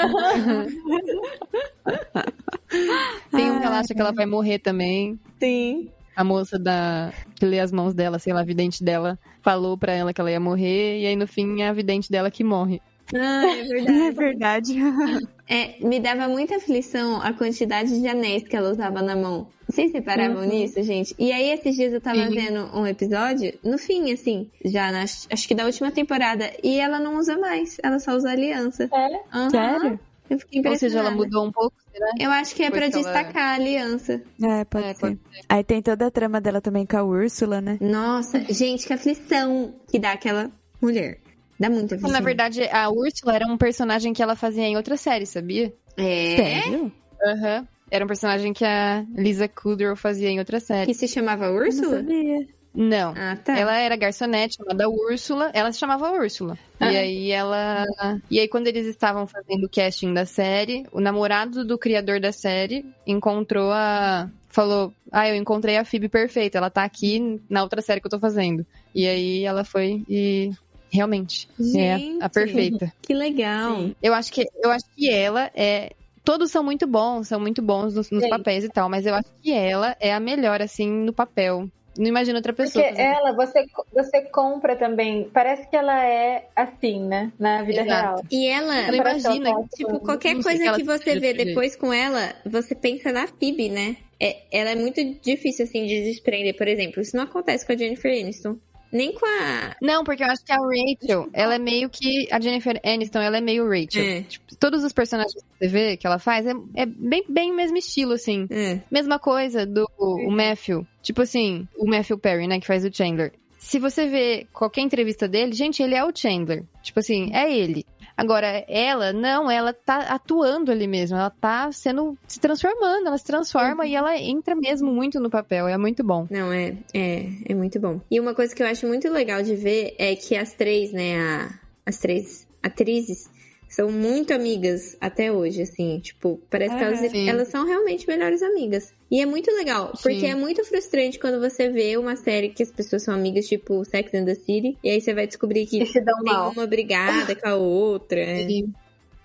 Tem um que ela acha que ela vai morrer também. Sim. A moça da que lê as mãos dela, sei lá, a vidente dela, falou pra ela que ela ia morrer. E aí no fim é a vidente dela que morre. Ah, é É verdade. verdade. É, me dava muita aflição a quantidade de anéis que ela usava na mão. Vocês reparavam nisso, gente? E aí, esses dias eu tava Sim. vendo um episódio, no fim, assim, já na, acho que da última temporada, e ela não usa mais, ela só usa aliança. É? Aham. Sério? Eu fiquei Ou seja, ela impressionada. mudou um pouco, será? Eu acho que é pra Depois que ela- destacar a aliança. É, pode É, ser. pode Aí tem toda a trama dela também com a Úrsula, né? Nossa, gente, que aflição que dá aquela mulher. Dá muita aflição. Na verdade, a Úrsula era um personagem que ela fazia em outra série, sabia? é. Sério? Aham. Era um personagem que a Lisa Kudrow fazia em outra série. Que se chamava Eu não Úrsula? sabia. Não. Ah, tá. Ela era garçonete, chamada Úrsula. Ela se chamava Úrsula. Ah. E aí ela. E aí, quando eles estavam fazendo o casting da série, o namorado do criador da série encontrou a. Falou: Ah, eu encontrei a Phoebe perfeita. Ela tá aqui na outra série que eu tô fazendo. E aí ela foi e. Realmente. Gente. É a perfeita. Que legal. Sim. Eu acho que, eu acho que ela é. Todos são muito bons, são muito bons nos, nos papéis e tal, mas eu acho que ela é a melhor, assim, no papel. Não imagino outra Porque pessoa. fazendo ela, você, você compra também. Parece que ela é assim, né? Na vida Exato. real. E ela, Parece imagina. ela tá- tipo, qualquer Não coisa que que você vê depois com ela, você pensa na Phoebe, né? É, ela é muito difícil, assim, de desprender. Por exemplo, isso não acontece com a Jennifer Aniston. Nem com a... Não, porque eu acho que a Rachel, ela é meio que. A Jennifer Aniston, ela é meio Rachel. É. Tipo, todos os personagens que você vê que ela faz é, é bem, bem o mesmo estilo, assim. É. Mesma coisa do o Matthew. Tipo assim, o Matthew Perry, né, que faz o Chandler. Se você vê qualquer entrevista dele, gente, ele é o Chandler. Tipo assim, é ele. Agora, ela, não, ela tá atuando ali mesmo. Ela tá sendo. se transformando, ela se transforma e ela entra mesmo muito no papel. É muito bom. Não, é, é, é muito bom. E uma coisa que eu acho muito legal de ver é que as três, né, a- as três atrizes são muito amigas até hoje, assim, tipo, parece que elas, sim. elas são realmente melhores amigas. E é muito legal, porque Sim. é muito frustrante quando você vê uma série que as pessoas são amigas, tipo Sex and the City, e aí você vai descobrir que se dão tem mal. uma brigada com a outra. é. Sim.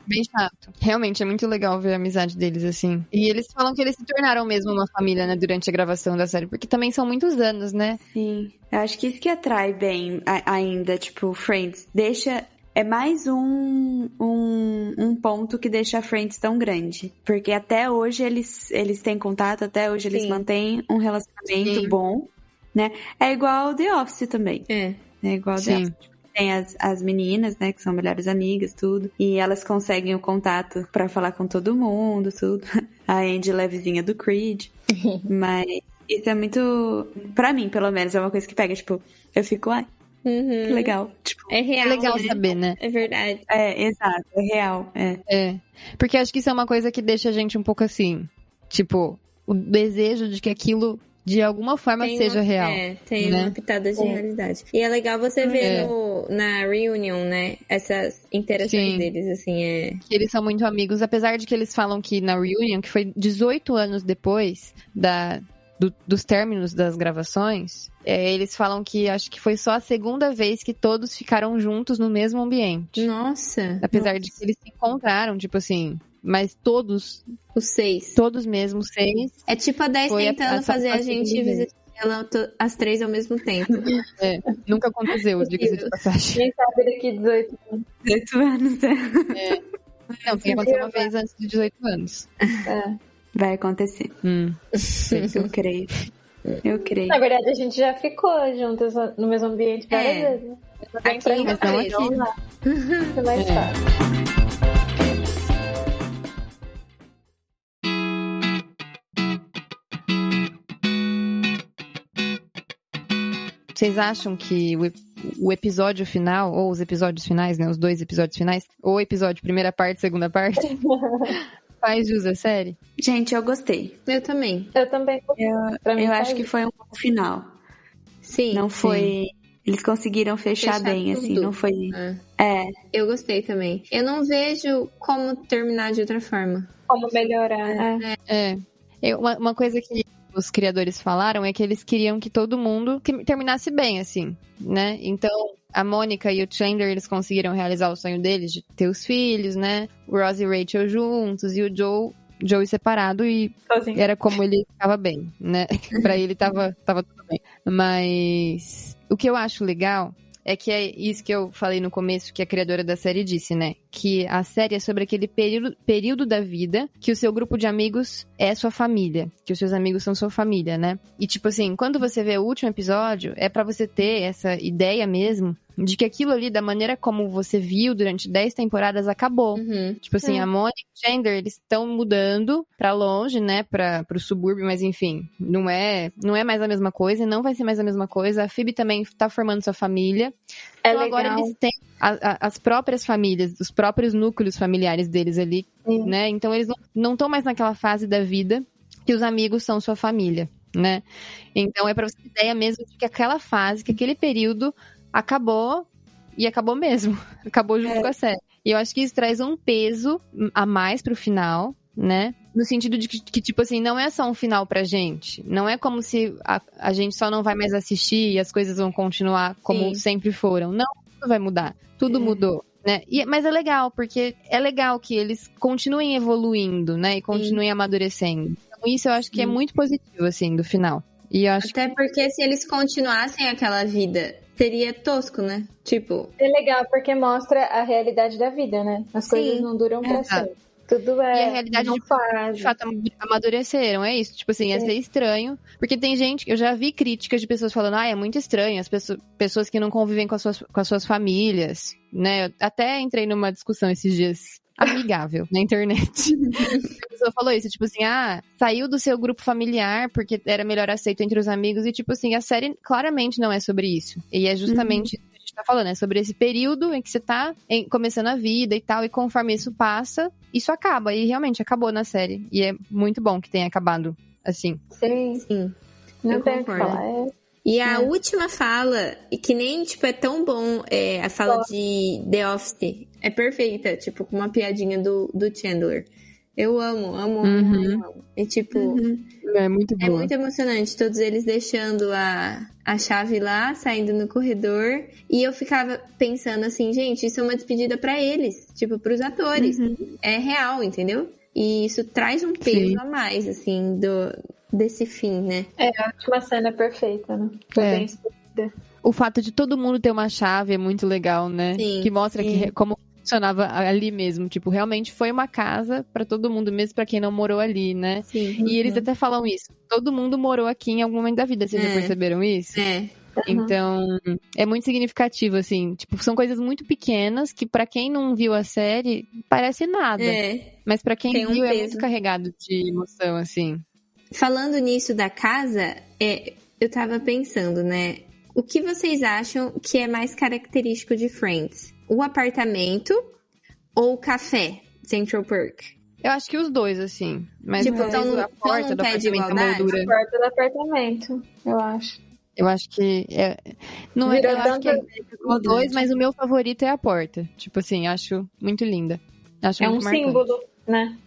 Bem chato. Realmente é muito legal ver a amizade deles, assim. E eles falam que eles se tornaram mesmo uma família, né, durante a gravação da série, porque também são muitos anos, né? Sim. Eu acho que isso que atrai bem a- ainda, tipo, Friends. Deixa. É mais um, um, um ponto que deixa a Friends tão grande. Porque até hoje eles, eles têm contato, até hoje eles Sim. mantêm um relacionamento Sim. bom, né? É igual The Office também. É. É igual The Sim. Office. Tem as, as meninas, né, que são melhores amigas, tudo. E elas conseguem o contato pra falar com todo mundo, tudo. A Andy levezinha do Creed. Mas isso é muito. Pra mim, pelo menos, é uma coisa que pega. Tipo, eu fico, ai, Uhum. que legal. Tipo, É real. É legal né? saber, né? É verdade. é, exato, é real. É. É. Porque acho que isso é uma coisa que deixa a gente um pouco assim. Tipo, o desejo de que aquilo de alguma forma Tem seja uma- real. É, tem né? uma pitada de É. realidade. E é legal você ver É. no, na reunion, né? Essas interações Sim. deles, assim, é. Que eles são muito amigos, apesar de que eles falam que na reunion, que foi 18 anos depois da, do- dos términos das gravações, é, eles falam que acho que foi só a segunda vez que todos ficaram juntos no mesmo ambiente. Nossa. Apesar de que eles se encontraram, tipo assim, mas todos, Os seis. todos mesmo, seis, É tipo a 10 Foi a- tentando essa fazer a parte gente visitar ela as três ao mesmo tempo. nunca aconteceu, diga-se de passagem. Quem sabe daqui 18 anos. 18 anos, é. Não, tem que acontecer uma vez antes de 18 anos. É. Vai acontecer. Hum. Eu creio. Eu creio. Na verdade, a gente já ficou juntas no mesmo ambiente várias É. vezes. Não tem Aqui, mas não não aqui. Vamos lá. É mais É. fácil. Vocês acham que o, ep- o episódio final, ou os episódios finais, né? Os dois episódios finais, ou o episódio primeira parte, segunda parte, faz jus à série? Gente, eu gostei. Eu também. Eu também. Pra mim Eu faz acho que foi um bom final. Sim. Não foi. Eles conseguiram fechar, Fechar bem, assim. tudo. Não foi. É. É, Eu gostei também. Eu não vejo como terminar de outra forma. como melhorar. É. É. Eu- uma, uma coisa que os criadores falaram é que eles queriam que todo mundo que terminasse bem, assim, né? Então, a Mônica e o Chandler, eles conseguiram realizar o sonho deles de ter os filhos, né? O Ross e o Rachel juntos, e o Joe, Joey separado, e Sozinho. era como ele estava bem, né? Pra ele tava, tava tudo bem. Mas o que eu acho legal é que é isso que eu falei no começo, que a criadora da série disse, né? Que a série é sobre aquele período, período da vida que o seu grupo de amigos é sua família, que os seus amigos são sua família, né? E tipo assim, quando você vê o último episódio, é pra você ter essa ideia mesmo de que aquilo ali, da maneira como você viu durante 10 temporadas, acabou. Uhum. Tipo assim, É. a Mônica e o Chandler, eles estão mudando pra longe, né, para pro subúrbio, mas enfim, não é, não é mais a mesma coisa, não vai ser mais a mesma coisa. A Phoebe também tá formando sua família. É então legal. agora eles têm a- a- as próprias famílias, os próprios núcleos familiares deles ali, Sim. né? Então eles não estão mais naquela fase da vida que os amigos são sua família, né? Então é pra você ter ideia mesmo de que aquela fase, que aquele período acabou e acabou mesmo. Acabou junto É. com a série. E eu acho que isso traz um peso a mais pro final, né? No sentido de que, que, tipo assim, não é só um final pra gente. Não é como se a, a gente só não vai mais assistir e as coisas vão continuar como Sim. sempre foram. Não, tudo vai mudar. Tudo É. mudou. Né? E- mas é legal, porque é legal que eles continuem evoluindo, né? E continuem amadurecendo. Então, isso eu acho que é Sim. muito positivo, assim, do final. E eu acho Até porque se eles continuassem aquela vida, seria tosco, né? Tipo, É legal porque mostra a realidade da vida, né? As Sim. coisas não duram pra Exato. sempre. Tudo é. E a realidade não de- faz. de fato am- amadureceram, é isso. Tipo assim, ia É. ser estranho. Porque tem gente, eu já vi críticas de pessoas falando, ah, é muito estranho, as pessoas, pessoas que não convivem com as, suas, com as suas famílias, né? Eu até entrei numa discussão esses dias amigável na internet. a pessoa falou isso, tipo assim, ah, saiu do seu grupo familiar porque era melhor aceito entre os amigos, e tipo assim, a série claramente não é sobre isso. E é justamente isso que a gente tá falando, é sobre esse período em que você tá em- começando a vida e tal, e conforme isso passa, isso acaba. E realmente acabou na série. E é muito bom que tenha acabado assim. Sim, sim. não Eu tem o que concordo. falar. É, E a É. última fala, e que nem, tipo, é tão bom, é a fala de The Office. É perfeita, tipo, com uma piadinha do, do Chandler. Eu amo, amo, Uhum. amo. E, tipo, É muito é muito emocionante. Todos eles deixando a, a chave lá, saindo no corredor. E eu ficava pensando assim, gente, isso é uma despedida pra eles, tipo, pros atores. É real, entendeu? E isso traz um peso Sim. a mais, assim, do, desse fim, né? a última cena é perfeita, né? Foi É. bem escolhida. O fato de todo mundo ter uma chave é muito legal, né? Sim, que mostra sim. que como funcionava ali mesmo. Tipo, realmente foi uma casa pra todo mundo, mesmo pra quem não morou ali, né? Sim. E eles até falam isso. Todo mundo morou aqui em algum momento da vida. Vocês já É. perceberam isso? É, Então, é muito significativo, assim. Tipo, são coisas muito pequenas que, pra quem não viu a série, parece nada. é. Mas pra quem Tem um viu, é peso. muito carregado de emoção, assim. Falando nisso da casa, é, eu tava pensando, né? O que vocês acham que é mais característico de Friends? O apartamento ou o café? Central Perk. Eu acho que os dois, assim. Mas Tipo, então, a porta do apartamento, a. Porta do apartamento, eu acho. Eu acho que. É, não é, eu acho que é os dois, mas o meu favorito é a porta. Tipo assim, acho muito linda. Acho É um muito marcante. símbolo, né?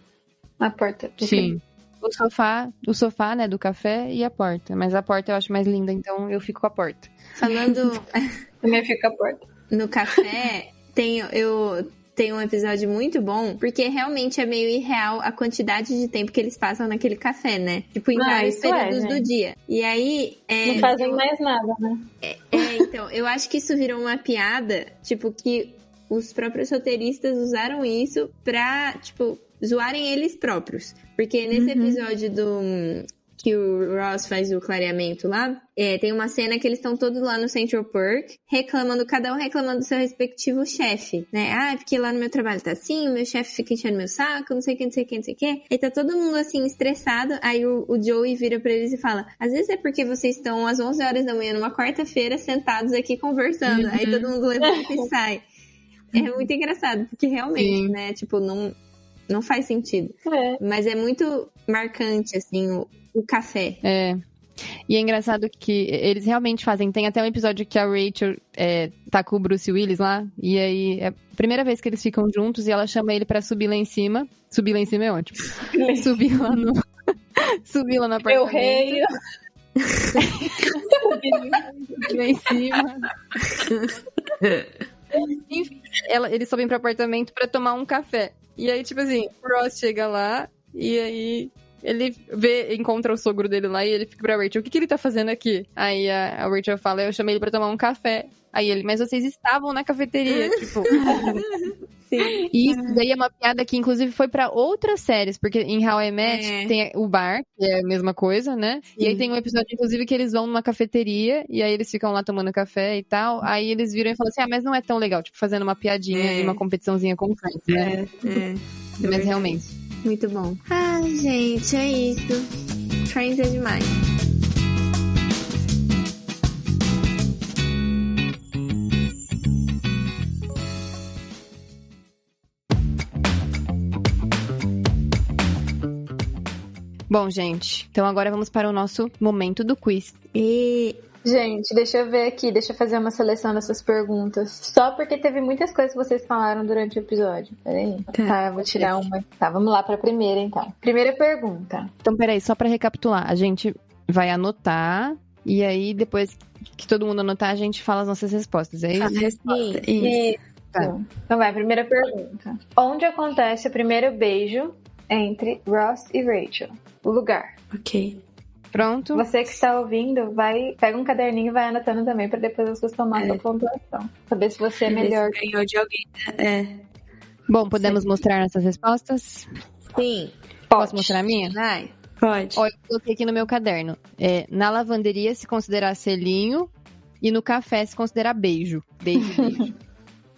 A porta. do Sim. O sofá, o sofá, né, do café e a porta. Mas a porta eu acho mais linda, então eu fico com a porta. Falando Também fica a porta. no café, tem, eu tem um episódio muito bom, porque realmente é meio irreal a quantidade de tempo que eles passam naquele café, né? Tipo, em Não, vários é, períodos do gente. dia. E aí. É, Não fazem eu- mais nada, né? É, então, eu acho que isso virou uma piada, tipo, que os próprios roteiristas usaram isso pra, tipo, zoarem eles próprios. Porque nesse episódio do. Que o Ross faz o clareamento lá, é, tem uma cena que eles estão todos lá no Central Park, reclamando, cada um reclamando do seu respectivo chefe, né? Ah, porque lá no meu trabalho tá assim, o meu chefe fica enchendo meu saco, não sei o que, não sei o que, não sei o que. E tá todo mundo assim, estressado. Aí o, o Joey vira pra eles e fala: Às vezes é porque vocês estão às 11 horas da manhã numa quarta-feira sentados aqui conversando. Aí todo mundo levanta e sai. É muito engraçado, porque realmente, Sim. né? Tipo, não, não faz sentido. É. Mas é muito marcante, assim, o, o café. É. E é engraçado que eles realmente fazem. Tem até um episódio que a Rachel é, tá com o Bruce Willis lá. E aí é a primeira vez que eles ficam juntos e ela chama ele pra subir lá em cima. Subir lá em cima é ótimo. subir lá no. subir lá no Meu apartamento. rei. subir lá em cima. Enfim, ela- eles sobem pro apartamento pra tomar um café. E aí, tipo assim, o Ross chega lá e aí ele vê, encontra o sogro dele lá e ele fica pra Rachel, o que, que ele tá fazendo aqui? Aí a, a Rachel fala, eu chamei ele pra tomar um café. Aí ele, mas vocês estavam na cafeteria, tipo. Sim. E isso daí é uma piada que, inclusive, foi pra outras séries, porque em How I Met É. tem o bar, que é a mesma coisa, né? E aí Sim. tem um episódio, inclusive, que eles vão numa cafeteria e aí eles ficam lá tomando café e tal. Aí eles viram e falam assim: ah, mas não é tão legal, tipo, fazendo uma piadinha É. e uma competiçãozinha com o Friends, né? É, Mas realmente. muito bom. Ai, gente, é isso. Friends é demais. Bom, gente, então agora vamos para o nosso momento do quiz. E Gente, deixa eu ver aqui, deixa eu fazer uma seleção dessas perguntas. Só porque teve muitas coisas que vocês falaram durante o episódio. Peraí. Tá, eu vou tirar uma. Tá, vamos lá pra primeira então. Primeira pergunta. Então, peraí, só pra recapitular, a gente vai anotar e aí depois que todo mundo anotar, a gente fala as nossas respostas, é A isso? resposta. Isso. Isso. Tá. Então vai, primeira pergunta. Onde acontece o primeiro beijo entre Ross e Rachel? O lugar. Ok. Pronto? Você que está ouvindo, vai pega um caderninho e vai anotando também pra depois vocês tomarem É. sua pontuação. Saber se você é se melhor. Ganhou de alguém. É. Bom, podemos mostrar nossas respostas? sim, Posso mostrar a minha? vai. Pode. Ó, eu coloquei aqui no meu caderno. É, na lavanderia se considerar selinho e no café se considerar beijo. Beijo, beijo.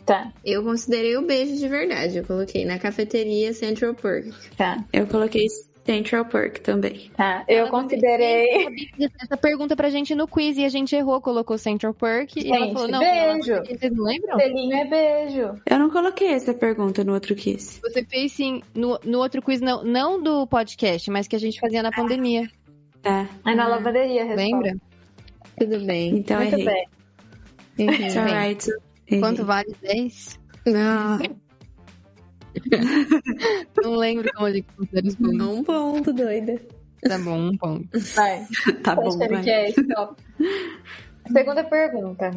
Tá, Eu considerei o beijo de verdade. Eu coloquei na cafeteria Central Park. tá, Eu coloquei Central Park também. tá. Eu considerei. Essa pergunta pra gente no quiz e a gente errou, colocou Central Park e ela Gente, falou, não, beijo. ela- vocês não lembram? Selinho é beijo. Eu não coloquei essa pergunta no outro quiz. Você fez sim, no, no outro quiz, não, não do podcast, mas que a gente fazia na pandemia. Tá. É na Ah, lavanderia, resposta. Lembra? Tudo bem. Então Muito errei. bem. Enfim, It's alright. Quanto vale 10? Não, Não lembro como ele pontos. um ponto, doida. Tá bom, um ponto. Vai. Tá bom, Achando vai. que é. Segunda pergunta.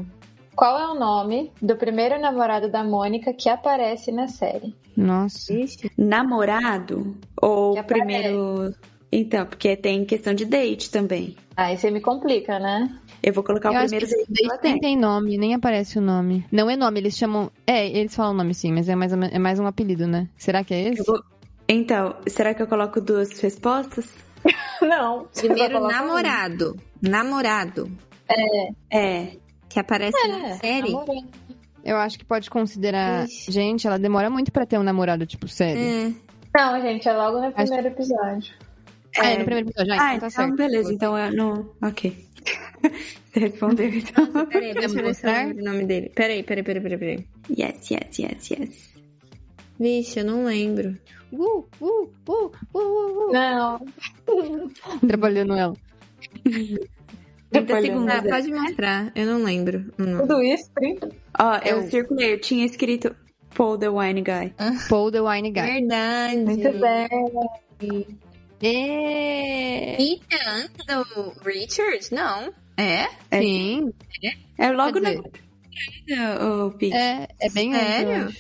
Qual é o nome do primeiro namorado da Mônica que aparece na série? Nossa. Ixi. Namorado? Ou primeiro... Então, porque tem questão de date também. Aí você me complica, né? Eu vou colocar Eu o acho primeiro que date. que tem. nem tem nome, nem aparece o nome. Não é nome, eles chamam. É, eles falam nome sim, mas é mais, é mais um apelido, né? Será que é esse? Vou- Então, será que eu coloco duas respostas? Não. Primeiro, coloca um. namorado. Namorado. É. Que aparece É, na série. namorado. Eu acho que pode considerar. Ixi. Gente, ela demora muito pra ter um namorado, tipo, sério. É. Não, gente, é logo no primeiro episódio. Ah, é É. no primeiro episódio. Ah, Ah, então então tá certo. beleza. Então eu não. Ok. Você respondeu, então. Peraí, deixa eu mostrar? o nome dele. Peraí, peraí, peraí, peraí, peraí. Yes, yes, yes, yes. Vixe, eu não lembro. Uh, uh, uh, uh, uh, uh. Não. Trabalhando ela. 30 Olha, segundos. Ah, pode mostrar. Eu não lembro o nome. Tudo isso, 30? Ó, eu Eu- circulei, eu tinha escrito Paul the Wine Guy. Paul the Wine Guy. Verdade. Muito bem. É. É antes do Richard? Não. É? É. Sim. É logo Quer na o Peach. É, é bem Sério?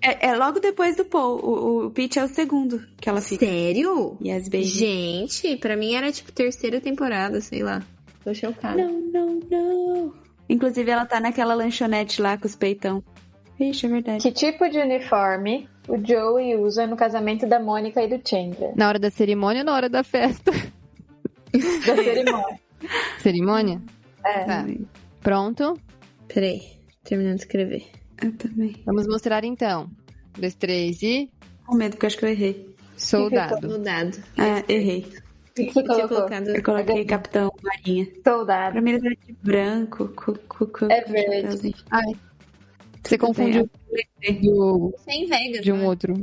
É, é logo depois do Paul. O, o Peach é o segundo que ela fica. Sério? Yes, baby. Gente, pra mim era tipo terceira temporada, sei lá. Tô chocada. Não, não, não. Inclusive, ela tá naquela lanchonete lá com os peitão. Ixi, é verdade. Que tipo de uniforme o Joey usa no casamento da Mônica e do Chandler? Na hora da cerimônia ou na hora da festa? Da cerimônia. Cerimônia? É. Tá. Pronto. Peraí, terminando de escrever. Eu também. Vamos mostrar então. Um, dois, três e. Com medo, porque eu acho que eu errei. Soldado. Mudado. Ah, errei. O que você Tinha colocou? colocado. Eu coloquei Capitão Marinha. Soldado. Pra mim ele era de branco. Com, com, com, É verde. Ai. Você confundiu do, Sem Vegas. de um né? outro.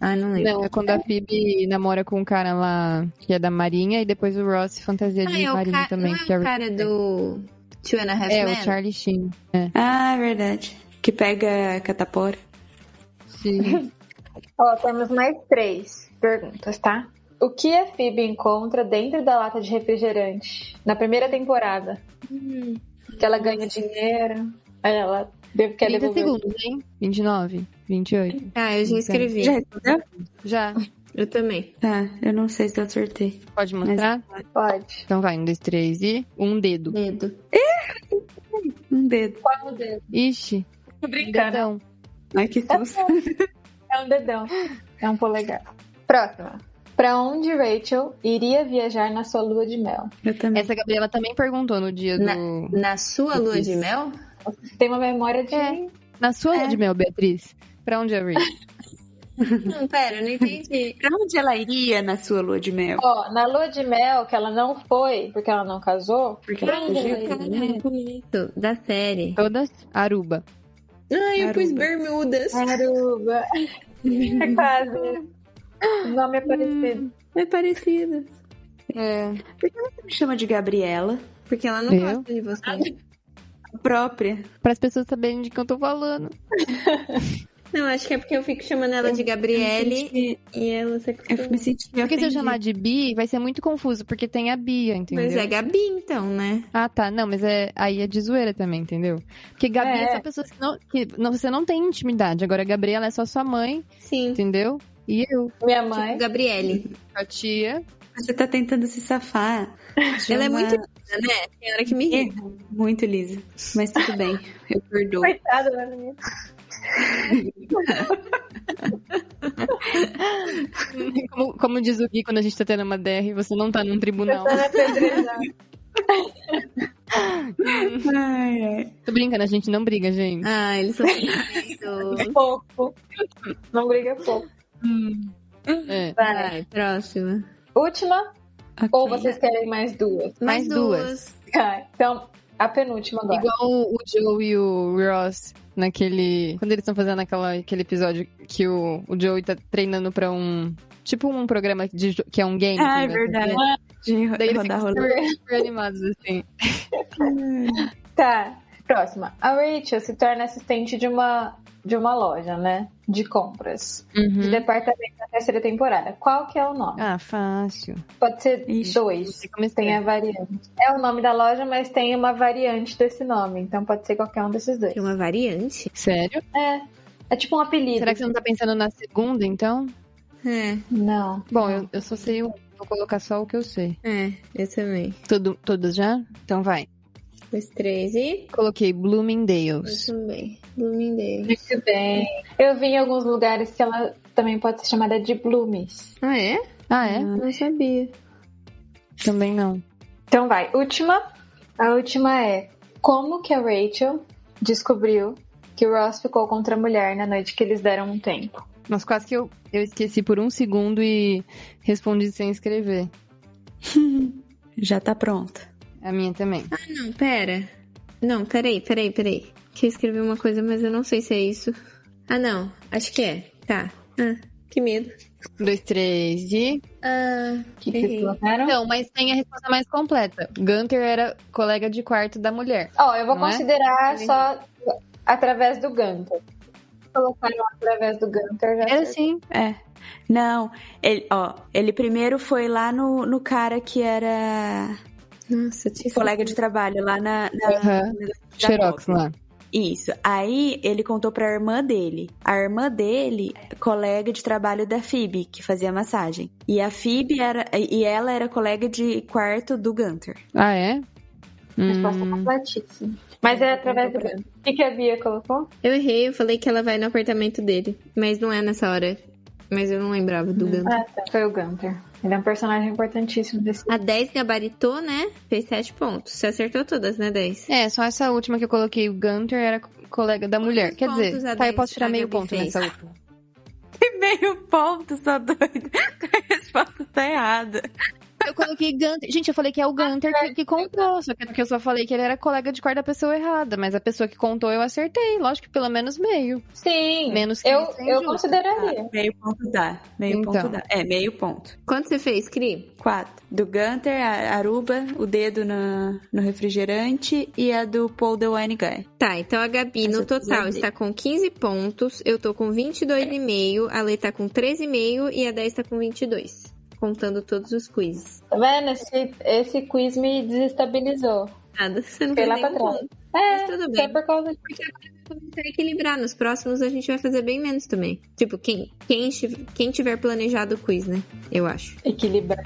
Ah, não lembro. Não, é quando a Phoebe namora com um cara lá que é da Marinha e depois o Ross fantasia Ah, de é Marinha ca... também. não que é o cara do Two and a Half É, Men? o Charlie Sheen. Ah, é verdade. Que pega catapora. Sim. Ó, temos mais três perguntas, tá? O que a Phoebe encontra dentro da lata de refrigerante na primeira temporada? Hum. Que ela ganha dinheiro, aí ela deve quer 30 devolver. segundos, hein? 29, 28. Ah, eu já escrevi. Já respondeu? Já. Eu também. Tá, eu não sei se eu acertei. Pode mostrar? Pode. Então vai, um, dois, três e um dedo. Dedo. Um dedo. Qual o dedo? Ixi, Tô brincando. dedão. Ai, que susto. É um dedão. É um polegar. Próxima. Pra onde Rachel iria viajar na sua lua de mel? Eu também. Essa Gabriela também perguntou no dia do... Na sua lua de mel? Você tem uma memória de. É. Na sua lua de mel, Beatriz. Pra onde é Rich? Não, pera, eu não entendi. Pra onde ela iria na sua lua de mel? Ó, na lua de mel, que ela não foi, porque ela não casou. Porque pra ela onde fugiu. Isso, da série. Todas? Aruba. Ai, eu pus bermudas. Aruba. É quase. O nome é parecido. É parecido. É. Por que você me chama de Gabriela? Porque ela não Eu? gosta de você. Própria. Para as pessoas saberem de quem eu tô falando. Não, acho que é porque eu fico chamando ela de Gabriele Eu e ela se senti, eu me senti Porque se eu chamar de Bi, vai ser muito confuso, porque tem a Bia, entendeu? Mas é Gabi, então, né? Ah, tá. Não, mas é, aí é de zoeira também, entendeu? Porque Gabi é, É. só pessoas que, não, que não, você não tem intimidade. Agora, a Gabriela é só sua mãe, Sim. entendeu? E eu, Minha mãe. Tipo, Gabriele. a tia. Você tá tentando se safar. Ela é muito linda, né? Tem hora que me irrita. Erro. Muito lisa. Mas tudo bem. Eu perdoo. Coitada da menina. Como, como diz o Gui quando a gente tá tendo uma DR, você não tá num tribunal. Tá na pedreira. Ai, ai. Tô brincando, a gente não briga, gente. Ah, eles são perfeitos. Pouco. Não briga pouco. É. Vai. Vai, próxima. Última? Ok. Ou vocês querem mais duas? Mais duas. Tá, então, a penúltima agora. Igual o Joe e o Ross naquele. Quando eles estão fazendo aquela, aquele episódio que o, o Joey tá treinando pra um. Tipo um programa de, que é um game. Ah, é verdade. De Daí ele rodar fica rolê. super, super animados, assim. Tá, próxima. A Rachel se torna assistente de uma, de uma loja, né? De compras. De Uhum. departamento na terceira temporada. Qual que é o nome? Ah, fácil. Pode ser Ixi, dois. Como Tem a variante. É o nome da loja, mas tem uma variante desse nome. Então pode ser qualquer um desses dois. Tem uma variante? Sério? É. É tipo um apelido. Será que você não tá pensando na segunda, então? É, Não. Bom, eu, eu só sei o. Vou colocar só o que eu sei. é, eu também. Tudo, todas já? Então vai. Os três e. Coloquei Eu Bloomingdale's. também. Bloomingdale. Muito bem. Eu vi em alguns lugares que ela também pode ser chamada de Bloomies. Ah, é? Ah, é? Não sabia. Também não. Então vai. Última. A última é como que a Rachel descobriu que o Ross ficou contra a mulher na noite que eles deram um tempo. Mas quase que eu, eu esqueci por um segundo e respondi sem escrever. Já tá pronta. A minha também. Não, pera. Não, peraí, peraí, peraí. Que eu escrevi uma coisa, mas eu não sei se é isso. Ah, não. Acho que é. Tá. Ah, que medo. Um, dois, três e. Ah, que, que colocaram? Não, mas tem a resposta mais completa. Gunter era colega de quarto da mulher. Ó, eu vou é? considerar Entendi. só através do Gunter. Colocaram através do Gunter já Era assim. É. Não, ele, ó, ele primeiro foi lá no, no cara que era Nossa, tinha colega de trabalho, lá na. na Aham. na- Xerox lá. Isso. Aí ele contou pra irmã dele. A irmã dele, colega de trabalho da Phoebe, que fazia massagem. E a Phoebe era. E ela era colega de quarto do Gunter. Ah, é? Resposta Hum, completíssima. Mas é através do. O que, que a Bia colocou? Eu errei, eu falei que ela vai no apartamento dele. Mas não é nessa hora. Mas eu não lembrava do Gunter. Ah, tá. Foi o Gunter. Ele é um personagem importantíssimo desse. A 10 gabaritou, né? Fez 7 pontos. Você acertou todas, né, 10? É, só essa última que eu coloquei, o Gunter era co- colega da mulher. Quer pontos dizer, a tá, eu 10 posso tirar meio Gabi ponto fez? nessa última. Meio ponto, só doido. A resposta tá errada. Eu coloquei Gunter. Gente, eu falei que é o Gunter que, que contou. Só que porque eu só falei que ele era colega de quarto da pessoa errada. Mas a pessoa que contou eu acertei. Lógico que pelo menos meio. Sim. Menos que eu, é eu injusto. consideraria. Meio ponto dá. Meio Então. ponto dá. É, meio ponto. Quanto você fez, Cri? Quatro. Do Gunter, a Aruba, o dedo no, no refrigerante e a do Paul the Wine Guy. Tá, então a Gabi Essa no total está com 15 pontos, eu tô com 22,5, a Lê tá com 13,5 e a 10 tá com 22. Contando todos os quizzes. Tá vendo? Esse, esse quiz me desestabilizou. Nada, você não Fiquei fez lá pra nenhum ponto. É, Mas tudo foi bem. por causa de... Porque agora vai começar a equilibrar. Nos próximos a gente vai fazer bem menos também. Tipo, quem, quem, quem tiver planejado o quiz, né? Eu acho. equilibrar.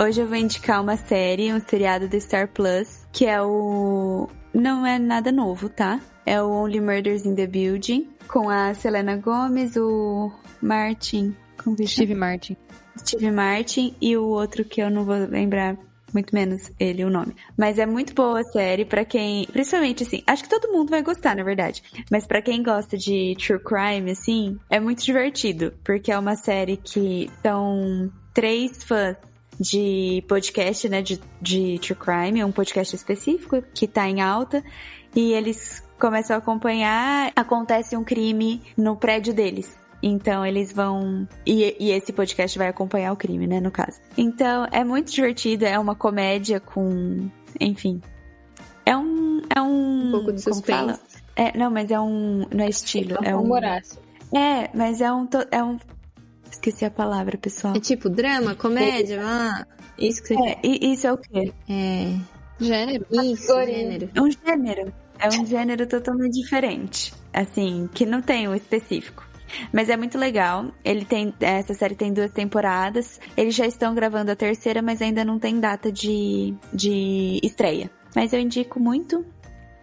Hoje eu vou indicar uma série, um seriado do Star Plus, que é o. Não é nada novo, tá? É o Only Murders in the Building, com a Selena Gomez, o Martin. Como que chama? Steve Martin. Steve Martin e o outro que eu não vou lembrar muito menos ele o nome. Mas é muito boa a série pra quem, principalmente assim, acho que todo mundo vai gostar, na verdade. Mas pra quem gosta de true crime assim, é muito divertido, porque é uma série que são três fãs de podcast, né, de, de true crime, é um podcast específico que tá em alta e eles começam a acompanhar, acontece um crime no prédio deles. Então eles vão. E, e esse podcast vai acompanhar o crime, né? No caso. Então é muito divertido, é uma comédia com. Enfim. É um. É um. Um pouco de suspense. É, não, mas é um. Não é estilo. É um. Humoraço. É, mas é um. É um. Esqueci a palavra, pessoal. É tipo drama, comédia, ah, isso que você É, e isso é o quê? É. Gênero. Isso, gênero. É um gênero. É um gênero totalmente diferente. Assim, que não tem um específico. Mas é muito legal. Ele tem. Essa série tem duas temporadas. Eles já estão gravando a terceira, mas ainda não tem data de, de estreia. Mas eu indico muito.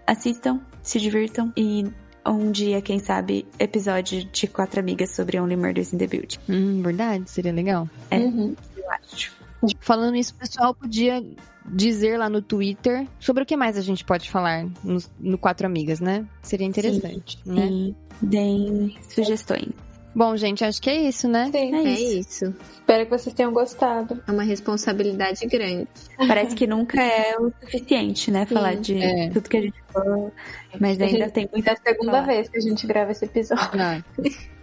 Assistam, se divirtam e um dia, quem sabe, episódio de quatro amigas sobre Only Murders in the Building. Hum, verdade, seria legal. É. Uhum. Eu acho. Falando isso, o pessoal podia dizer lá no Twitter sobre o que mais a gente pode falar no, no Quatro Amigas, né? Seria interessante, né? Sim. Deem sugestões. Bom, gente, acho que é isso, né? Sim. É É isso. isso. Espero que vocês tenham gostado. É uma responsabilidade grande. Parece que nunca é o suficiente, né? Falar Sim, de é. tudo que a gente falou. Mas ainda gente- tem É muita a segunda falar. vez que a gente grava esse episódio. Ah.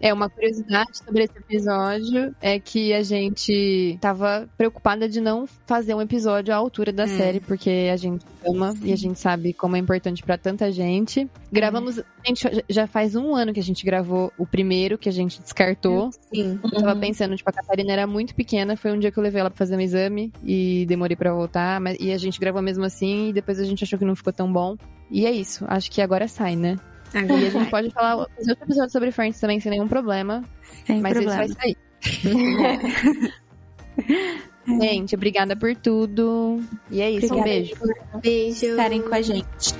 É uma curiosidade sobre esse episódio é que a gente tava preocupada de não fazer um episódio à altura da É. série, porque a gente ama e a gente sabe como é importante pra tanta gente. Gravamos, gente, já faz um ano que a gente gravou o primeiro que a gente descartou. Sim. Eu tava pensando, tipo, a Catarina era muito pequena, foi um dia que eu levei ela pra fazer um exame e demorei pra voltar, mas, e a gente gravou mesmo assim, e depois a gente achou que não ficou tão bom. E é isso, acho que agora sai, né? Agora E a gente pode falar, fazer outro episódio sobre Friends também, sem nenhum problema, Sem mas problema. esse vai sair. Gente, obrigada por tudo. E é isso, um Obrigada beijo. por Beijo. estarem com a gente.